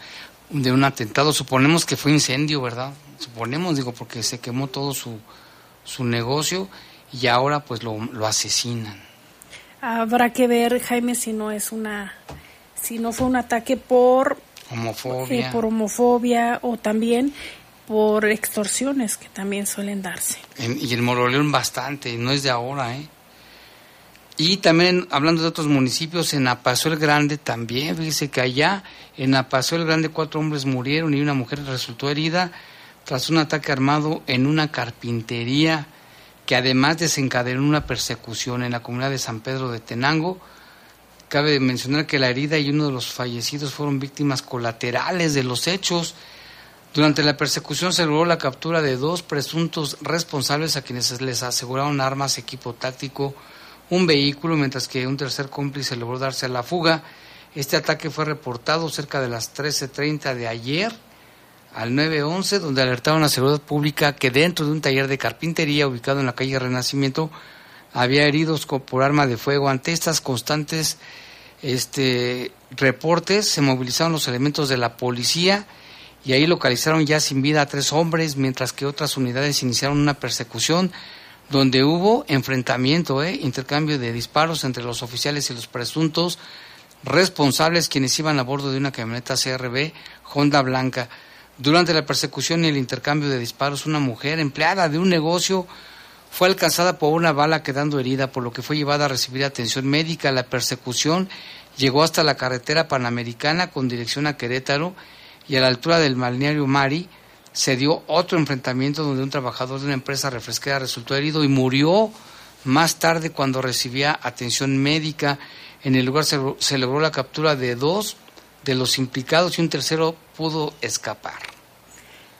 de un atentado. Suponemos que fue incendio, ¿verdad? Suponemos, digo, porque se quemó todo su, su negocio y ahora pues lo, lo asesinan. Habrá que ver, Jaime, si no es una, si no fue un ataque por homofobia, eh, por homofobia o también por extorsiones que también suelen darse. y el Moroleón bastante, no es de ahora, ¿eh? Y también, hablando de otros municipios, en Apaso el Grande también, fíjese que allá en Apaso el Grande cuatro hombres murieron y una mujer resultó herida tras un ataque armado en una carpintería que además desencadenó una persecución en la comunidad de San Pedro de Tenango. Cabe mencionar que la herida y uno de los fallecidos fueron víctimas colaterales de los hechos. Durante la persecución se logró la captura de dos presuntos responsables a quienes les aseguraron armas, equipo táctico, un vehículo, mientras que un tercer cómplice logró darse a la fuga. Este ataque fue reportado cerca de las 13.30 de ayer al 9.11, donde alertaron a la seguridad pública que dentro de un taller de carpintería ubicado en la calle Renacimiento había heridos por arma de fuego. Ante estas constantes este, reportes se movilizaron los elementos de la policía y ahí localizaron ya sin vida a tres hombres, mientras que otras unidades iniciaron una persecución donde hubo enfrentamiento, ¿eh? intercambio de disparos entre los oficiales y los presuntos responsables quienes iban a bordo de una camioneta CRB Honda Blanca. Durante la persecución y el intercambio de disparos, una mujer empleada de un negocio fue alcanzada por una bala quedando herida, por lo que fue llevada a recibir atención médica. La persecución llegó hasta la carretera panamericana con dirección a Querétaro y a la altura del balneario Mari se dio otro enfrentamiento donde un trabajador de una empresa refresquera resultó herido y murió más tarde cuando recibía atención médica. En el lugar se, logró la captura de dos de los implicados y un tercero pudo escapar.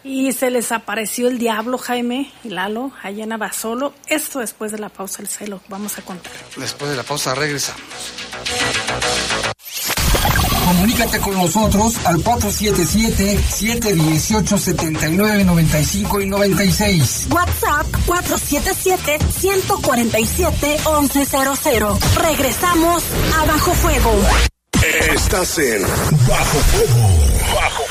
Y se les apareció el diablo, Jaime y Lalo, allá en Abasolo. Esto después de la pausa, el celo. Vamos a contar. Después de la pausa regresamos. Comunícate con nosotros al 477-718-7995 y 96. WhatsApp 477-147-1100. Regresamos a Bajo Fuego. Estás en Bajo. Bajo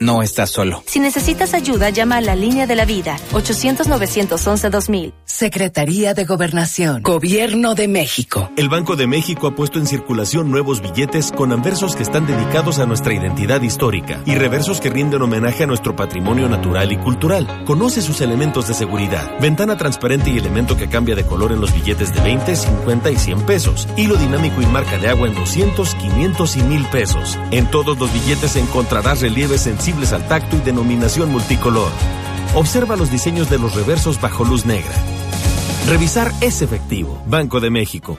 No estás solo. Si necesitas ayuda, llama a la línea de la vida 800-911-2000. Secretaría de Gobernación, Gobierno de México. El Banco de México ha puesto en circulación nuevos billetes con anversos que están dedicados a nuestra identidad histórica y reversos que rinden homenaje a nuestro patrimonio natural y cultural. Conoce sus elementos de seguridad, ventana transparente y elemento que cambia de color en los billetes de 20, 50 y 100 pesos, hilo dinámico y marca de agua en 200, 500 y 1000 pesos. En todos los billetes encontrarás relieves al tacto y denominación multicolor. Observa los diseños de los reversos bajo luz negra. Revisar es efectivo. Banco de México.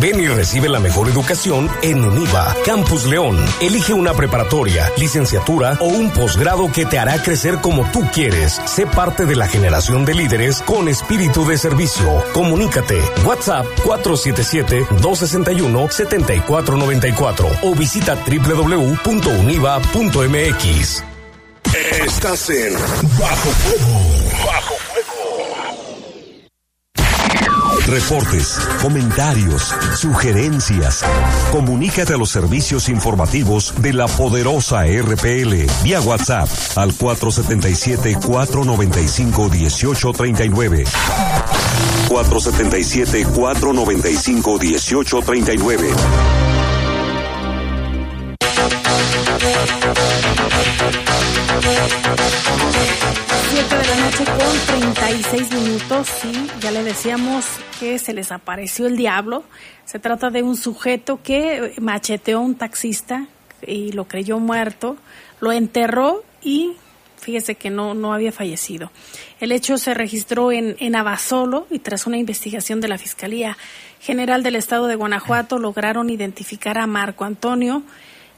Ven y recibe la mejor educación en UNIVA, Campus León. Elige una preparatoria, licenciatura o un posgrado que te hará crecer como tú quieres. Sé parte de la generación de líderes con espíritu de servicio. Comunícate. WhatsApp 477-261-7494 o visita www.univa.mx. Estás en Bajo Fuego. Bajo Reportes, comentarios, sugerencias. Comunícate a los servicios informativos de la poderosa RPL vía WhatsApp al 477-495-1839. 477-495-1839. 7 de la noche con 36 minutos, sí, ya le decíamos que se les apareció el diablo. Se trata de un sujeto que macheteó a un taxista y lo creyó muerto, lo enterró y fíjese que no, no había fallecido. El hecho se registró en, en Abasolo y tras una investigación de la Fiscalía General del Estado de Guanajuato lograron identificar a Marco Antonio,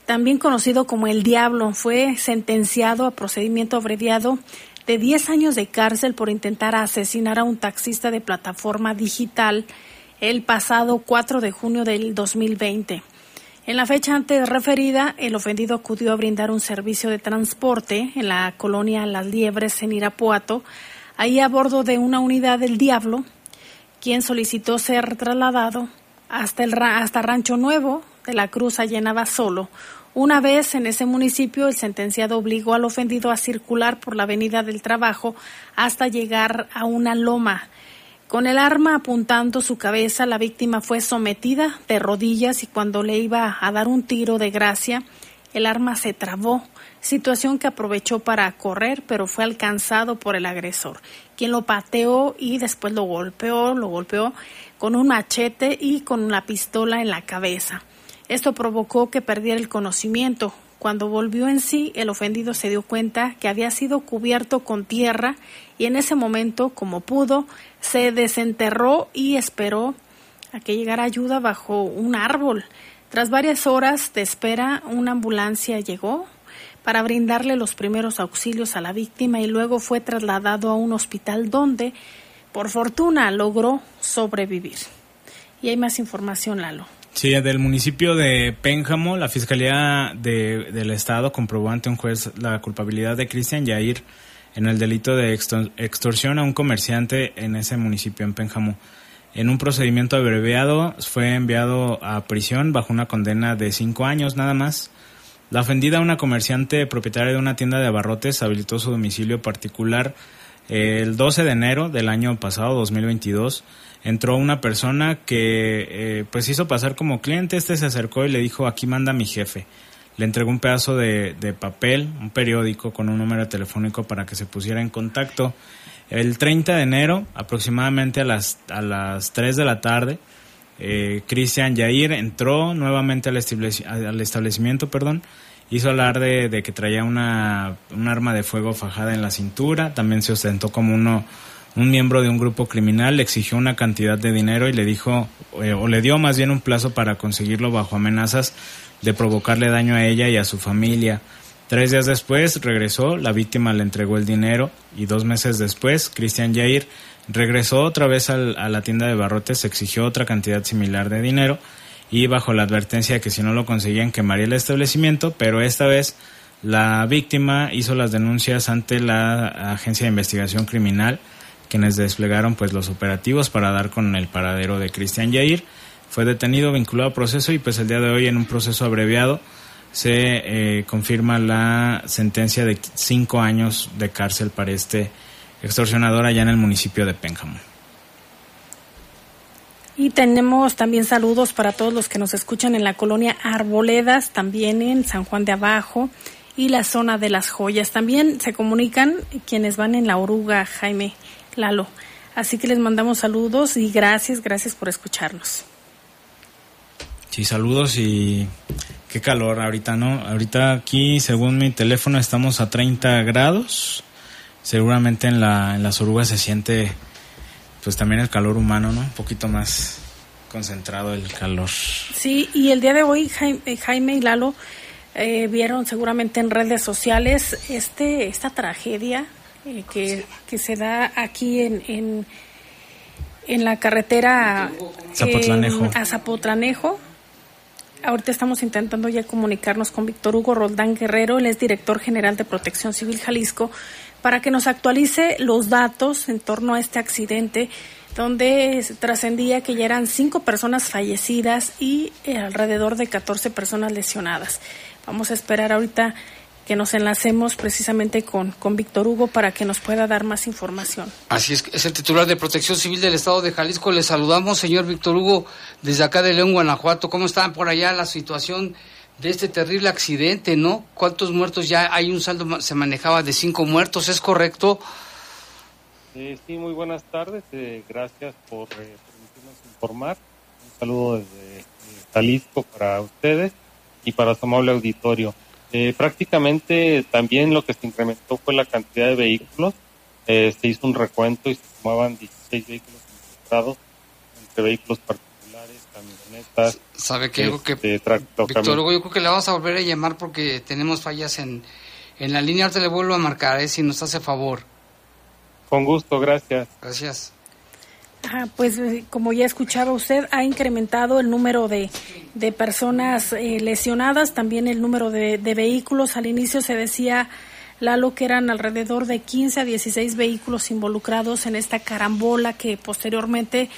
también conocido como el Diablo, fue sentenciado a procedimiento abreviado de 10 años de cárcel por intentar asesinar a un taxista de plataforma digital el pasado 4 de junio del 2020. En la fecha antes referida, el ofendido acudió a brindar un servicio de transporte en la colonia Las Liebres en Irapuato, ahí a bordo de una unidad del Diablo, quien solicitó ser trasladado hasta, el, hasta Rancho Nuevo de la Cruz allá Abasolo, una vez en ese municipio, el sentenciado obligó al ofendido a circular por la Avenida del Trabajo hasta llegar a una loma. Con el arma apuntando su cabeza, la víctima fue sometida de rodillas y cuando le iba a dar un tiro de gracia, el arma se trabó, situación que aprovechó para correr, pero fue alcanzado por el agresor, quien lo pateó y después lo golpeó, lo golpeó con un machete y con una pistola en la cabeza. Esto provocó que perdiera el conocimiento. Cuando volvió en sí, el ofendido se dio cuenta que había sido cubierto con tierra y en ese momento, como pudo, se desenterró y esperó a que llegara ayuda bajo un árbol. Tras varias horas de espera, una ambulancia llegó para brindarle los primeros auxilios a la víctima y luego fue trasladado a un hospital donde, por fortuna, logró sobrevivir. Y hay más información, Lalo. Sí, del municipio de Pénjamo, la Fiscalía de, del Estado comprobó ante un juez la culpabilidad de Cristian Yair en el delito de extorsión a un comerciante en ese municipio, en Pénjamo. En un procedimiento abreviado fue enviado a prisión bajo una condena de cinco años nada más. La ofendida, una comerciante propietaria de una tienda de abarrotes, habilitó su domicilio particular el 12 de enero del año pasado, 2022 entró una persona que eh, pues hizo pasar como cliente, este se acercó y le dijo, aquí manda mi jefe. Le entregó un pedazo de, papel, un periódico con un número telefónico para que se pusiera en contacto. El 30 de enero, aproximadamente a las, a las 3 de la tarde, eh, Cristian Yair entró nuevamente al, al establecimiento, perdón, hizo alarde de que traía una, un arma de fuego fajada en la cintura, también se ostentó como uno un miembro de un grupo criminal le exigió una cantidad de dinero y le dijo, eh, o le dio más bien un plazo para conseguirlo bajo amenazas de provocarle daño a ella y a su familia. Tres días después regresó, la víctima le entregó el dinero y dos meses después, Cristian Jair regresó otra vez a la tienda de barrotes, exigió otra cantidad similar de dinero y bajo la advertencia de que si no lo conseguían quemaría el establecimiento, pero esta vez la víctima hizo las denuncias ante la Agencia de Investigación Criminal quienes desplegaron pues los operativos para dar con el paradero de Cristian Yair. Fue detenido, vinculado a proceso y pues el día de hoy en un proceso abreviado se eh, confirma la sentencia de cinco años de cárcel para este extorsionador allá en el municipio de Pénjamo. Y tenemos también saludos para todos los que nos escuchan en la colonia Arboledas, también en San Juan de Abajo y la zona de las joyas. También se comunican quienes van en la oruga, Jaime Lalo. Así que les mandamos saludos y gracias, gracias por escucharnos. Sí, saludos y qué calor ahorita, ¿no? Ahorita aquí, según mi teléfono, estamos a 30 grados. Seguramente en, la, en las orugas se siente pues también el calor humano, ¿no? Un poquito más concentrado el calor. Sí, y el día de hoy eh, Jaime, y Lalo eh, vieron seguramente en redes sociales este esta tragedia eh, que, que, se da aquí en, en, en la carretera Zapotlanejo. a Zapotlanejo. Ahorita estamos intentando ya comunicarnos con Víctor Hugo Roldán Guerrero, él es director general de Protección Civil Jalisco, para que nos actualice los datos en torno a este accidente donde trascendía que ya eran cinco personas fallecidas y eh, alrededor de 14 personas lesionadas. Vamos a esperar ahorita que nos enlacemos precisamente con, con Víctor Hugo para que nos pueda dar más información. Así es, es el titular de Protección Civil del Estado de Jalisco. Le saludamos, señor Víctor Hugo, desde acá de León, Guanajuato. ¿Cómo está por allá la situación de este terrible accidente, ¿no? ¿Cuántos muertos ya hay? Un saldo se manejaba de cinco muertos, ¿es correcto? Eh, sí, muy buenas tardes. Eh, gracias por eh, permitirnos informar. Un saludo desde Jalisco para ustedes y para su amable auditorio. Prácticamente también lo que se incrementó fue la cantidad de vehículos. se hizo un recuento y se sumaban 16 vehículos involucrados entre vehículos particulares camionetas. ¿Sabe qué? Este, Víctor Hugo, yo creo que le vamos a volver a llamar porque tenemos fallas en, en la línea. Ahorita le vuelvo a marcar, ¿eh? si nos hace favor. Con gusto, gracias. Gracias. Pues eh, como ya escuchaba usted, ha incrementado el número de, de personas eh, lesionadas, también el número de, de, vehículos. Al inicio se decía, Lalo, que eran alrededor de 15 a 16 vehículos involucrados en esta carambola que posteriormente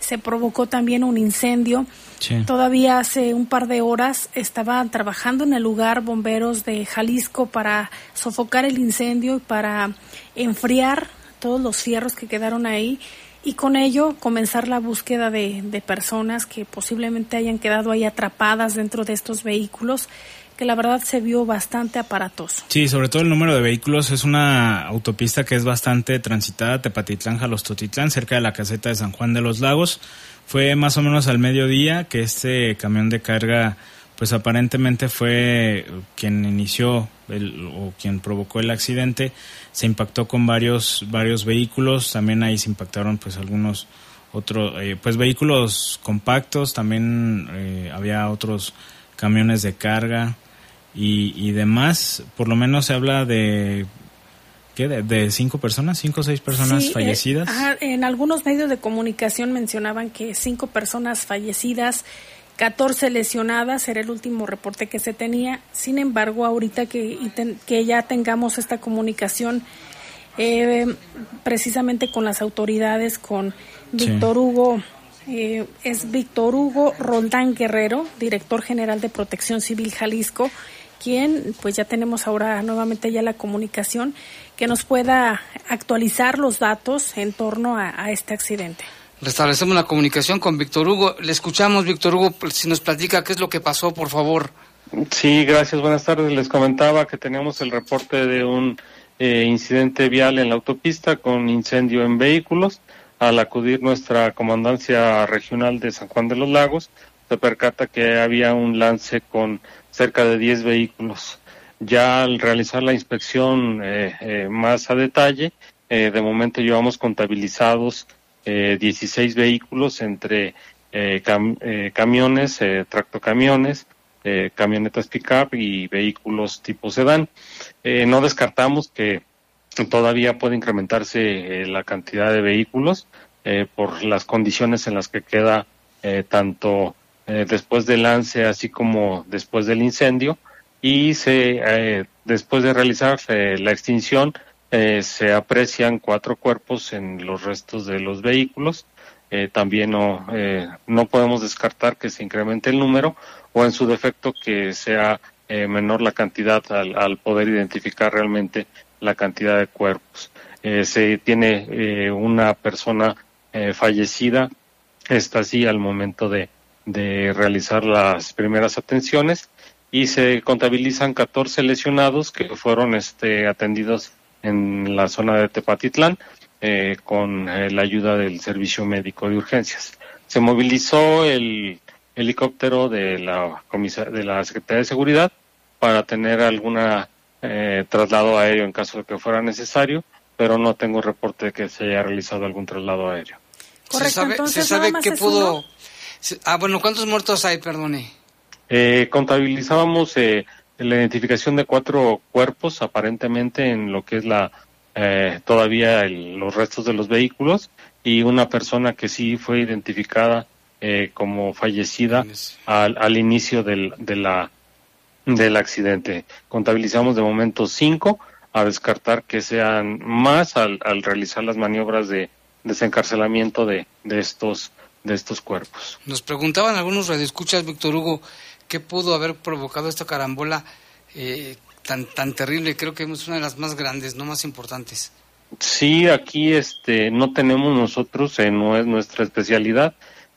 se provocó también un incendio. Todavía hace un par de horas estaban trabajando en el lugar bomberos de Jalisco para sofocar el incendio y para enfriar todos los fierros que quedaron ahí y con ello comenzar la búsqueda de, de personas que posiblemente hayan quedado ahí atrapadas dentro de estos vehículos que la verdad se vio bastante aparatoso. Sí, sobre todo el número de vehículos es una autopista que es bastante transitada, Tepatitlán, Jalostotitlán, cerca de la caseta de San Juan de los Lagos. Fue más o menos al mediodía que este camión de carga, pues aparentemente fue quien inició o quien provocó el accidente. Se impactó con varios varios vehículos, también ahí se impactaron pues algunos otros, eh, pues vehículos compactos, también eh, había otros camiones de carga y, demás, por lo menos se habla de ¿qué? De, cinco personas, cinco o seis personas eh, fallecidas. en algunos medios de comunicación mencionaban que cinco personas fallecidas, 14 lesionadas, era el último reporte que se tenía. Sin embargo, ahorita que, que ya tengamos esta comunicación eh, precisamente con las autoridades, con Víctor Hugo eh, es Víctor Hugo Roldán Guerrero, director general de Protección Civil Jalisco, quien pues ya tenemos ahora nuevamente ya la comunicación que nos pueda actualizar los datos en torno a, este accidente. Restablecemos la comunicación con Víctor Hugo. Le escuchamos, Víctor Hugo, si nos platica qué es lo que pasó, por favor. Sí, gracias. Buenas tardes. Les comentaba que teníamos el reporte de un eh, incidente vial en la autopista con incendio en vehículos al acudir nuestra comandancia regional de San Juan de los Lagos, se percata que había un lance con cerca de 10 vehículos. Ya al realizar la inspección eh, eh, más a detalle, eh, de momento llevamos contabilizados 16 vehículos entre camiones, tractocamiones, camionetas pick-up y vehículos tipo sedán. no descartamos que todavía puede incrementarse eh, la cantidad de vehículos eh, por las condiciones en las que queda eh, tanto después del lance así como después del incendio y se después de realizar la extinción se aprecian cuatro cuerpos en los restos de los vehículos. También no no podemos descartar que se incremente el número o en su defecto que sea eh, menor la cantidad al, poder identificar realmente la cantidad de cuerpos. Eh, se tiene eh, una persona eh, fallecida, está así al momento de, de realizar las primeras atenciones. Y se contabilizan 14 lesionados que fueron este, atendidos en la zona de Tepatitlán eh, con eh, la ayuda del servicio médico de urgencias. Se movilizó el helicóptero de la, de la Secretaría de Seguridad para tener alguna eh, traslado aéreo en caso de que fuera necesario, pero no tengo reporte de que se haya realizado algún traslado aéreo. Correcto, ¿Se sabe, entonces se sabe es pudo...? uno. Ah, bueno, ¿cuántos muertos hay? Perdone. Eh, contabilizábamos eh, la identificación de cuatro cuerpos aparentemente en lo que es la eh, todavía el- los restos de los vehículos y una persona que sí fue identificada eh, como fallecida al, al inicio del, de la, del accidente. Contabilizamos de momento cinco a descartar que sean más al, al realizar las maniobras de desencarcelamiento de, de estos de estos cuerpos. Nos preguntaban algunos radioescuchas, Víctor Hugo, ¿qué pudo haber provocado esta carambola eh, tan, tan terrible? Creo que es una de las más grandes, no más importantes. Sí, aquí este no tenemos nosotros, eh, no es nuestra especialidad,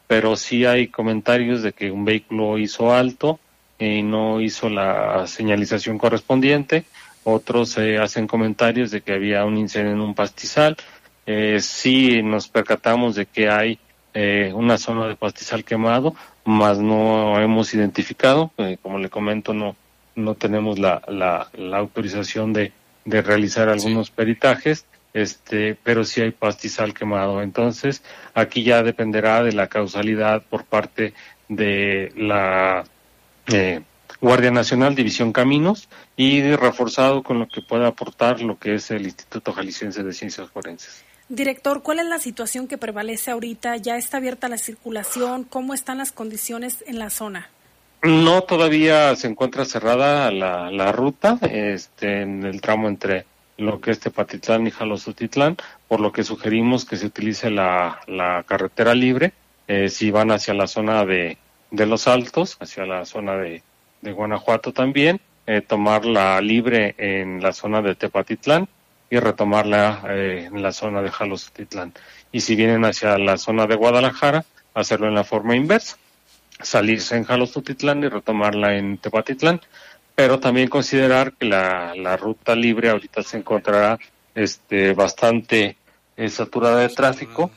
pero sí hay comentarios de que un vehículo hizo alto y no hizo la señalización correspondiente. Otros eh, hacen comentarios de que había un incendio en un pastizal. Eh, sí nos percatamos de que hay eh, una zona de pastizal quemado, más no hemos identificado. Eh, como le comento, no no tenemos la, la, la autorización de, de realizar algunos peritajes, este, pero sí hay pastizal quemado. Entonces, aquí ya dependerá de la causalidad por parte de la eh, Guardia Nacional, División Caminos, y reforzado con lo que pueda aportar lo que es el Instituto Jalisciense de Ciencias Forenses. Director, ¿cuál es la situación que prevalece ahorita? ¿Ya está abierta la circulación? ¿Cómo están las condiciones en la zona? No, todavía se encuentra cerrada la, la ruta este, en el tramo entre lo que es Tepatitlán y Jalostotitlán, por lo que sugerimos que se utilice la, la carretera libre eh, si van hacia la zona de, de Los Altos, hacia la zona de, de Guanajuato también, eh, tomar la libre en la zona de Tepatitlán y retomarla eh, en la zona de Jalostotitlán. Y si vienen hacia la zona de Guadalajara, hacerlo en la forma inversa salirse en Jalostotitlán y retomarla en Tepatitlán, pero también considerar que la, la ruta libre ahorita se encontrará este, bastante eh, saturada de tráfico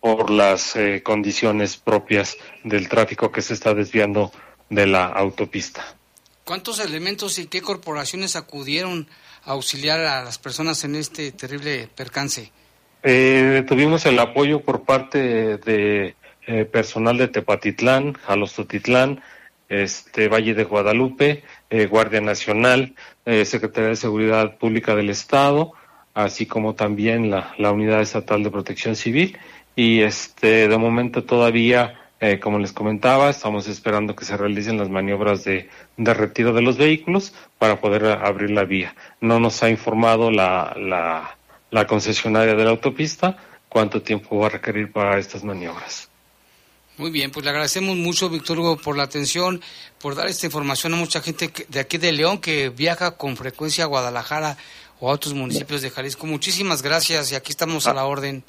por las eh, condiciones propias del tráfico que se está desviando de la autopista. ¿Cuántos elementos y qué corporaciones acudieron auxiliar a las personas en este terrible percance? Eh, tuvimos el apoyo por parte de eh, personal de Tepatitlán, Jalostotitlán, este Valle de Guadalupe, eh, Guardia Nacional, eh, Secretaría de Seguridad Pública del Estado, así como también la, la Unidad Estatal de Protección Civil. Y este de momento todavía, eh, como les comentaba, estamos esperando que se realicen las maniobras de, de retiro de los vehículos para poder abrir la vía. No nos ha informado la, la, la concesionaria de la autopista cuánto tiempo va a requerir para estas maniobras. Muy bien, pues le agradecemos mucho, Víctor Hugo, por la atención, por dar esta información a mucha gente de aquí de León que viaja con frecuencia a Guadalajara o a otros municipios de Jalisco. Muchísimas gracias y aquí estamos a la orden.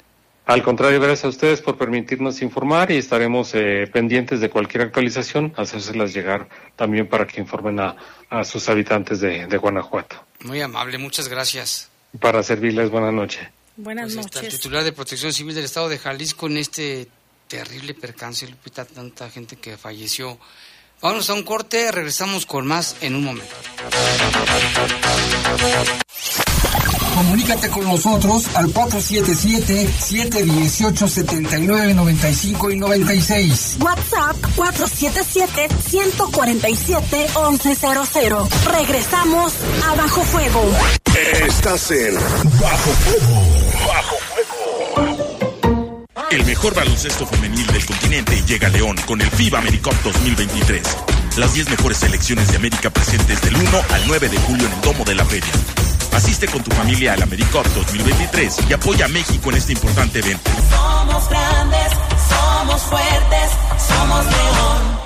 Al contrario, gracias a ustedes por permitirnos informar y estaremos eh, pendientes de cualquier actualización, hacérselas llegar también para que informen a, a sus habitantes de, de Guanajuato. Muy amable, muchas gracias. Para servirles, buenas noches. Buenas Pues está el noches. titular de Protección Civil del Estado de Jalisco en este terrible percance, Lupita, tanta gente que falleció. Vámonos a un corte, regresamos con más en un momento. Comunícate con nosotros al 477-718-7995 y 96. WhatsApp 477-147-1100. Regresamos a Bajo Fuego. Estás en Bajo Fuego. Bajo El mejor baloncesto femenil del continente llega a León con el FIBA AmeriCup 2023. Las 10 mejores selecciones de América presentes del 1 al 9 de julio en el Domo de la Feria. Asiste con tu familia al AmeriCup 2023 y apoya a México en este importante evento. Somos grandes, somos fuertes, somos león.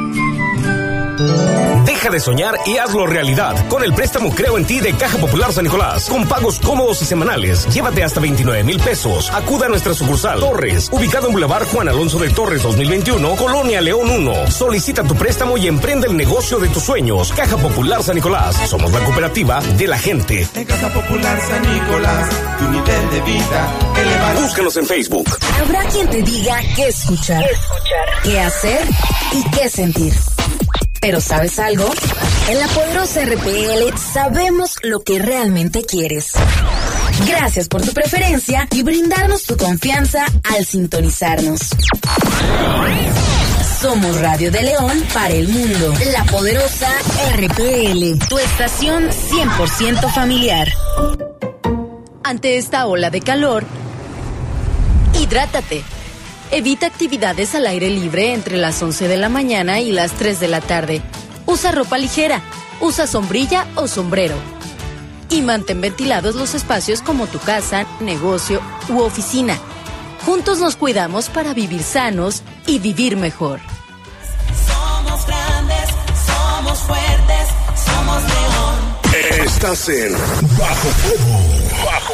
Deja de soñar y hazlo realidad con el préstamo Creo en ti de Caja Popular San Nicolás. Con pagos cómodos y semanales. Llévate hasta 29 mil pesos. Acuda a nuestra sucursal Torres, ubicado en Boulevard Juan Alonso de Torres 2021, Colonia León 1. Solicita tu préstamo y emprende el negocio de tus sueños. Caja Popular San Nicolás. Somos la cooperativa de la gente. En Caja Popular San Nicolás, tu nivel de vida elevado. Búscanos en Facebook. Habrá quien te diga qué escuchar, qué hacer y qué sentir. Pero ¿sabes algo? En la poderosa RPL sabemos lo que realmente quieres. Gracias por tu preferencia y brindarnos tu confianza al sintonizarnos. Somos Radio de León para el mundo. La poderosa RPL, tu estación 100% familiar. Ante esta ola de calor, hidrátate. Evita actividades al aire libre entre las 11 de la mañana y las 3 de la tarde. Usa ropa ligera, usa sombrilla o sombrero. Y mantén ventilados los espacios como tu casa, negocio u oficina. Juntos nos cuidamos para vivir sanos y vivir mejor. Somos grandes, somos fuertes, somos león. Estás en Bajo Fuego. Bajo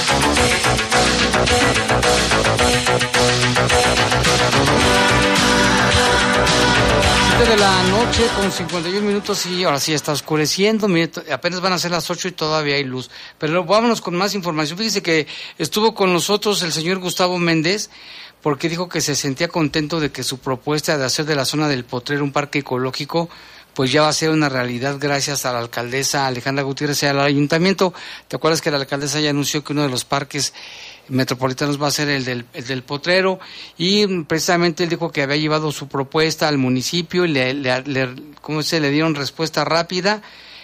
La noche con 51 minutos y ahora sí está oscureciendo. Apenas van a ser las 8 y todavía hay luz. Pero vámonos con más información. Fíjese que estuvo con nosotros el señor Gustavo Méndez porque dijo que se sentía contento de que su propuesta de hacer de la zona del Potrero un parque ecológico pues ya va a ser una realidad gracias a la alcaldesa Alejandra Gutiérrez y al ayuntamiento. ¿Te acuerdas que la alcaldesa ya anunció que uno de los parques metropolitanos va a ser el del, el del Potrero y precisamente él dijo que había llevado su propuesta al municipio y le, le, le- ¿cómo se le dieron respuesta rápida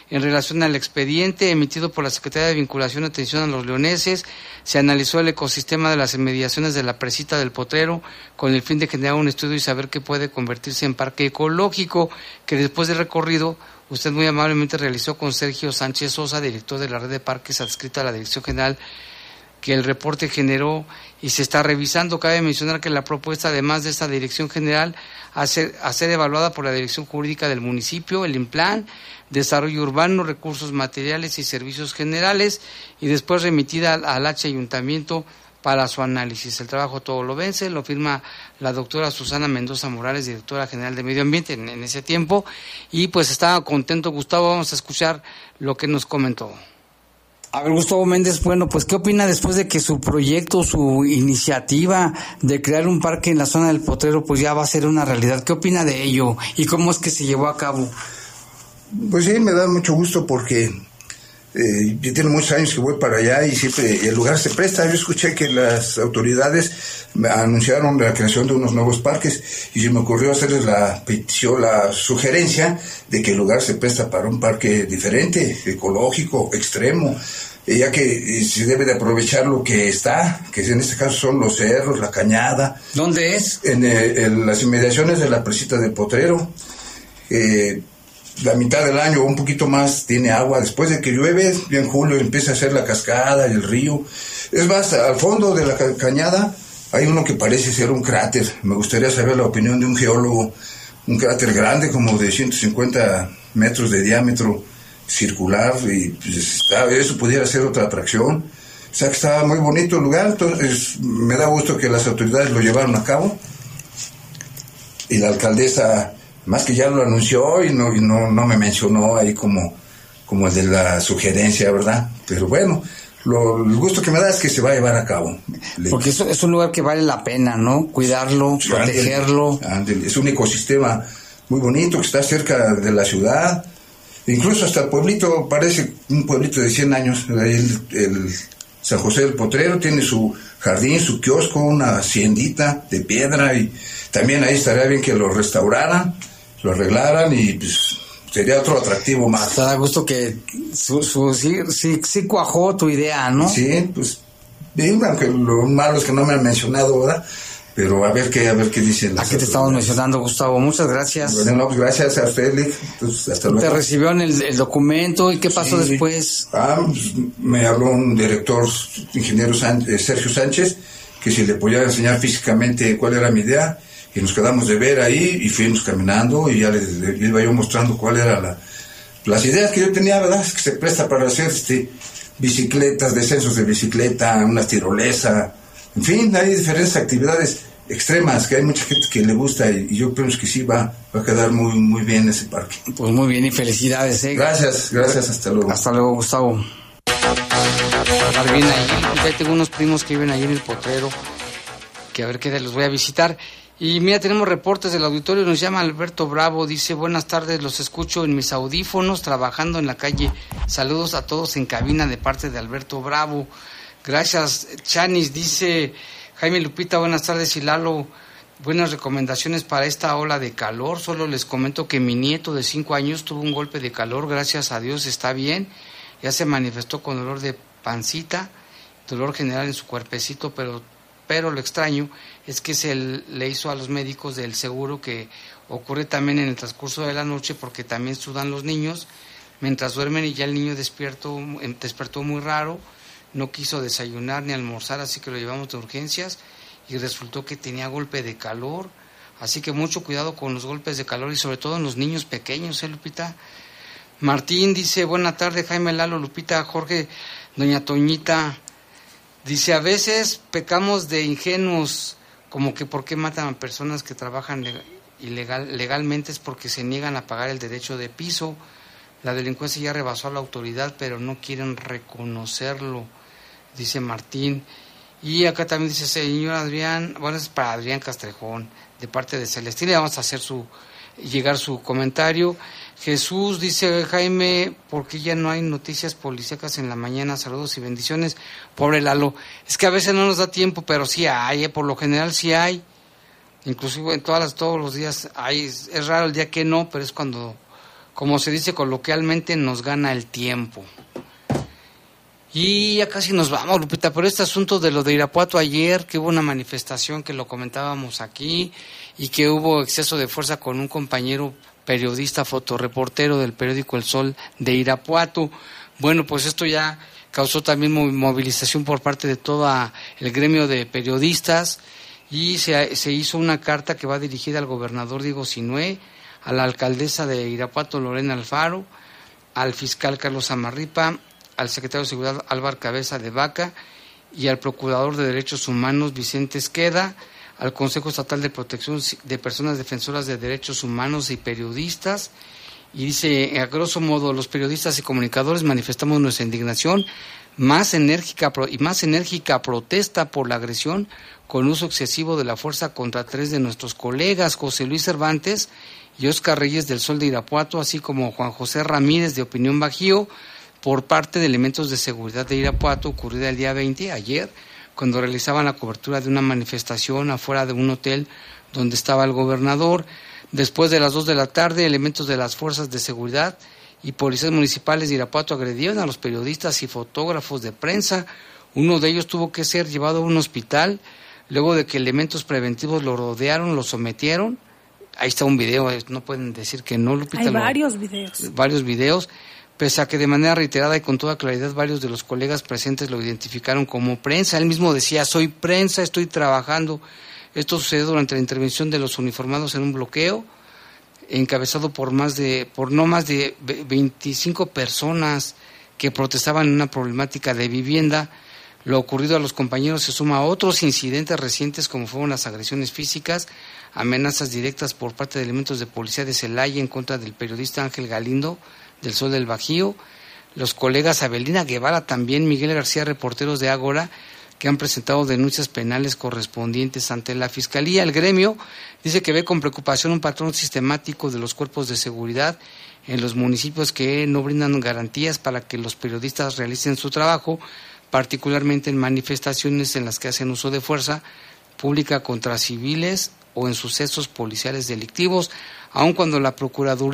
en relación al expediente emitido por la Secretaría de Vinculación y Atención a los Leoneses. Se analizó el ecosistema de las inmediaciones de la presita del Potrero con el fin de generar un estudio y saber qué puede convertirse en parque ecológico, que después del recorrido usted muy amablemente realizó con Sergio Sánchez Sosa, director de la red de parques adscrita a la Dirección General que el reporte generó y se está revisando. Cabe mencionar que la propuesta, además de esta dirección general, a ser, a ser evaluada por la Dirección Jurídica del municipio, el IMPLAN, Desarrollo Urbano, Recursos Materiales y Servicios Generales, y después remitida al, H Ayuntamiento para su análisis. El trabajo todo lo vence, lo firma la doctora Susana Mendoza Morales, directora general de Medio Ambiente en, en ese tiempo, y pues estaba contento Gustavo, vamos a escuchar lo que nos comentó. A Gustavo Méndez, bueno, pues ¿qué opina después de que su proyecto, su iniciativa de crear un parque en la zona del Potrero, pues ya va a ser una realidad? ¿Qué opina de ello y cómo es que se llevó a cabo? Pues sí, me da mucho gusto porque eh, yo tengo muchos años que voy para allá y siempre el lugar se presta. Yo escuché que las autoridades anunciaron la creación de unos nuevos parques y se me ocurrió hacerles la petición, la sugerencia de que el lugar se presta para un parque diferente, ecológico, extremo, ya que se debe de aprovechar lo que está, que en este caso son los cerros, la cañada. ¿Dónde es? En, eh, en las inmediaciones de la presita del Potrero. Eh, la mitad del año o un poquito más tiene agua. Después de que llueve, ya en julio empieza a hacer la cascada y el río. Es más, al fondo de la ca- cañada hay uno que parece ser un cráter. Me gustaría saber la opinión de un geólogo. Un cráter grande, como de 150 metros de diámetro, circular, y pues, está- eso pudiera ser otra atracción. O sea que está muy bonito el lugar, entonces me da gusto que las autoridades lo llevaron a cabo y la alcaldesa más que ya lo anunció y no, y no, no me mencionó ahí como como el de la sugerencia, ¿verdad? Pero bueno, lo, el gusto que me da es que se va a llevar a cabo. Porque eso es un lugar que vale la pena, ¿no? Cuidarlo, protegerlo. Ándale, es un ecosistema muy bonito que está cerca de la ciudad. Incluso hasta el pueblito, parece un pueblito de 100 años. El, el San José del Potrero tiene su jardín, su kiosco, una haciendita de piedra y también ahí estaría bien que lo restauraran, lo arreglaran y pues sería otro atractivo más. Da gusto que su, su- sí, sí, sí cuajó tu idea, ¿no? Sí, pues aunque lo malo es que no me han mencionado ahora, pero a ver qué, a ver qué dicen las Aquí te estamos mencionando, Gustavo. Muchas gracias. Bueno, no, pues gracias a usted, Lick. Hasta luego. Te recibieron el, el documento y qué pasó Sí. después. Ah, pues, me habló un director, ingeniero eh, Sergio Sánchez, que si le podía enseñar físicamente cuál era mi idea, y nos quedamos de ver ahí y fuimos caminando y ya le, le iba yo mostrando cuál era la, las ideas que yo tenía, ¿verdad? Es que se presta para hacer este, bicicletas, descensos de bicicleta, una tirolesa, en fin, hay diferentes actividades extremas que hay mucha gente que le gusta y, yo pienso que sí va, va a quedar muy, muy bien ese parque. Pues muy bien y felicidades, ¿eh? Gracias, gracias, hasta luego. Hasta luego, Gustavo. Bien ahí. Ya tengo unos primos que viven ahí en el potrero. Que a ver qué día los voy a visitar. Y mira, tenemos reportes del auditorio. Nos llama Alberto Bravo. Dice: Buenas tardes, los escucho en mis audífonos trabajando en la calle. Saludos a todos en cabina de parte de Alberto Bravo. Gracias, Chanis. Dice Jaime Lupita: Buenas tardes, y Lalo. Buenas recomendaciones para esta ola de calor. Solo les comento que mi nieto de 5 años tuvo un golpe de calor. Gracias a Dios está bien. Ya se manifestó con dolor de pancita, dolor general en su cuerpecito, pero, pero lo extraño es que se le hizo a los médicos del seguro que ocurre también en el transcurso de la noche porque también sudan los niños mientras duermen y ya el niño despierto, em, despertó muy raro, no quiso desayunar ni almorzar, así que lo llevamos de urgencias y resultó que tenía golpe de calor. Así que mucho cuidado con los golpes de calor y sobre todo en los niños pequeños, ¿eh, Lupita? Martín dice, buena tarde, Jaime Lalo, Lupita, Jorge, doña Toñita. Dice, a veces pecamos de ingenuos, como que por qué matan a personas que trabajan leg- ilegal, legalmente es porque se niegan a pagar el derecho de piso. La delincuencia ya rebasó a la autoridad, pero no quieren reconocerlo, dice Martín. Y acá también dice, señor Adrián, bueno, es para Adrián Castrejón, de parte de Celestina, vamos a hacer su, llegar su comentario. Jesús dice, Jaime, ¿por qué ya no hay noticias policíacas en la mañana? Saludos y bendiciones. Pobre Lalo, es que a veces no nos da tiempo, pero sí hay, ¿eh? por lo general sí hay. Inclusive en todas las, todos los días hay, es raro el día que no, pero es cuando, como se dice coloquialmente, nos gana el tiempo. Y ya casi nos vamos, Lupita, pero este asunto de lo de Irapuato ayer, que hubo una manifestación que lo comentábamos aquí y que hubo exceso de fuerza con un compañero periodista, fotoreportero del periódico El Sol de Irapuato. Bueno, pues esto ya causó también mo- movilización por parte de todo el gremio de periodistas y se, se hizo una carta que va dirigida al gobernador Diego Sinué, a la alcaldesa de Irapuato Lorena Alfaro, al fiscal Carlos Amarripa, al secretario de Seguridad Álvaro Cabeza de Vaca y al procurador de Derechos Humanos Vicente Esqueda, al Consejo Estatal de Protección de Personas Defensoras de Derechos Humanos y Periodistas. Y dice, a grosso modo, los periodistas y comunicadores manifestamos nuestra indignación más enérgica y más enérgica protesta por la agresión con uso excesivo de la fuerza contra tres de nuestros colegas, José Luis Cervantes y Oscar Reyes del Sol de Irapuato, así como Juan José Ramírez de Opinión Bajío, por parte de elementos de seguridad de Irapuato, ocurrida el día 20, ayer, cuando realizaban la cobertura de una manifestación afuera de un hotel donde estaba el gobernador. Después de las 2 de la tarde, elementos de las fuerzas de seguridad y policías municipales de Irapuato agredieron a los periodistas y fotógrafos de prensa. Uno de ellos tuvo que ser llevado a un hospital luego de que elementos preventivos lo rodearon, lo sometieron. Ahí está un video, eh, no pueden decir que no, Lupita. Hay lo- varios videos. varios videos, pese a que de manera reiterada y con toda claridad varios de los colegas presentes lo identificaron como prensa. Él mismo decía, soy prensa, estoy trabajando. Esto sucedió durante la intervención de los uniformados en un bloqueo encabezado por más de por no más de ve- 25 personas que protestaban en una problemática de vivienda. Lo ocurrido a los compañeros se suma a otros incidentes recientes como fueron las agresiones físicas, amenazas directas por parte de elementos de policía de Celaya en contra del periodista Ángel Galindo del Sol del Bajío, los colegas Abelina Guevara, también Miguel García, reporteros de Ágora, que han presentado denuncias penales correspondientes ante la Fiscalía. El gremio dice que ve con preocupación un patrón sistemático de los cuerpos de seguridad en los municipios que no brindan garantías para que los periodistas realicen su trabajo, particularmente en manifestaciones en las que hacen uso de fuerza pública contra civiles o en sucesos policiales delictivos, aun cuando la Procuraduría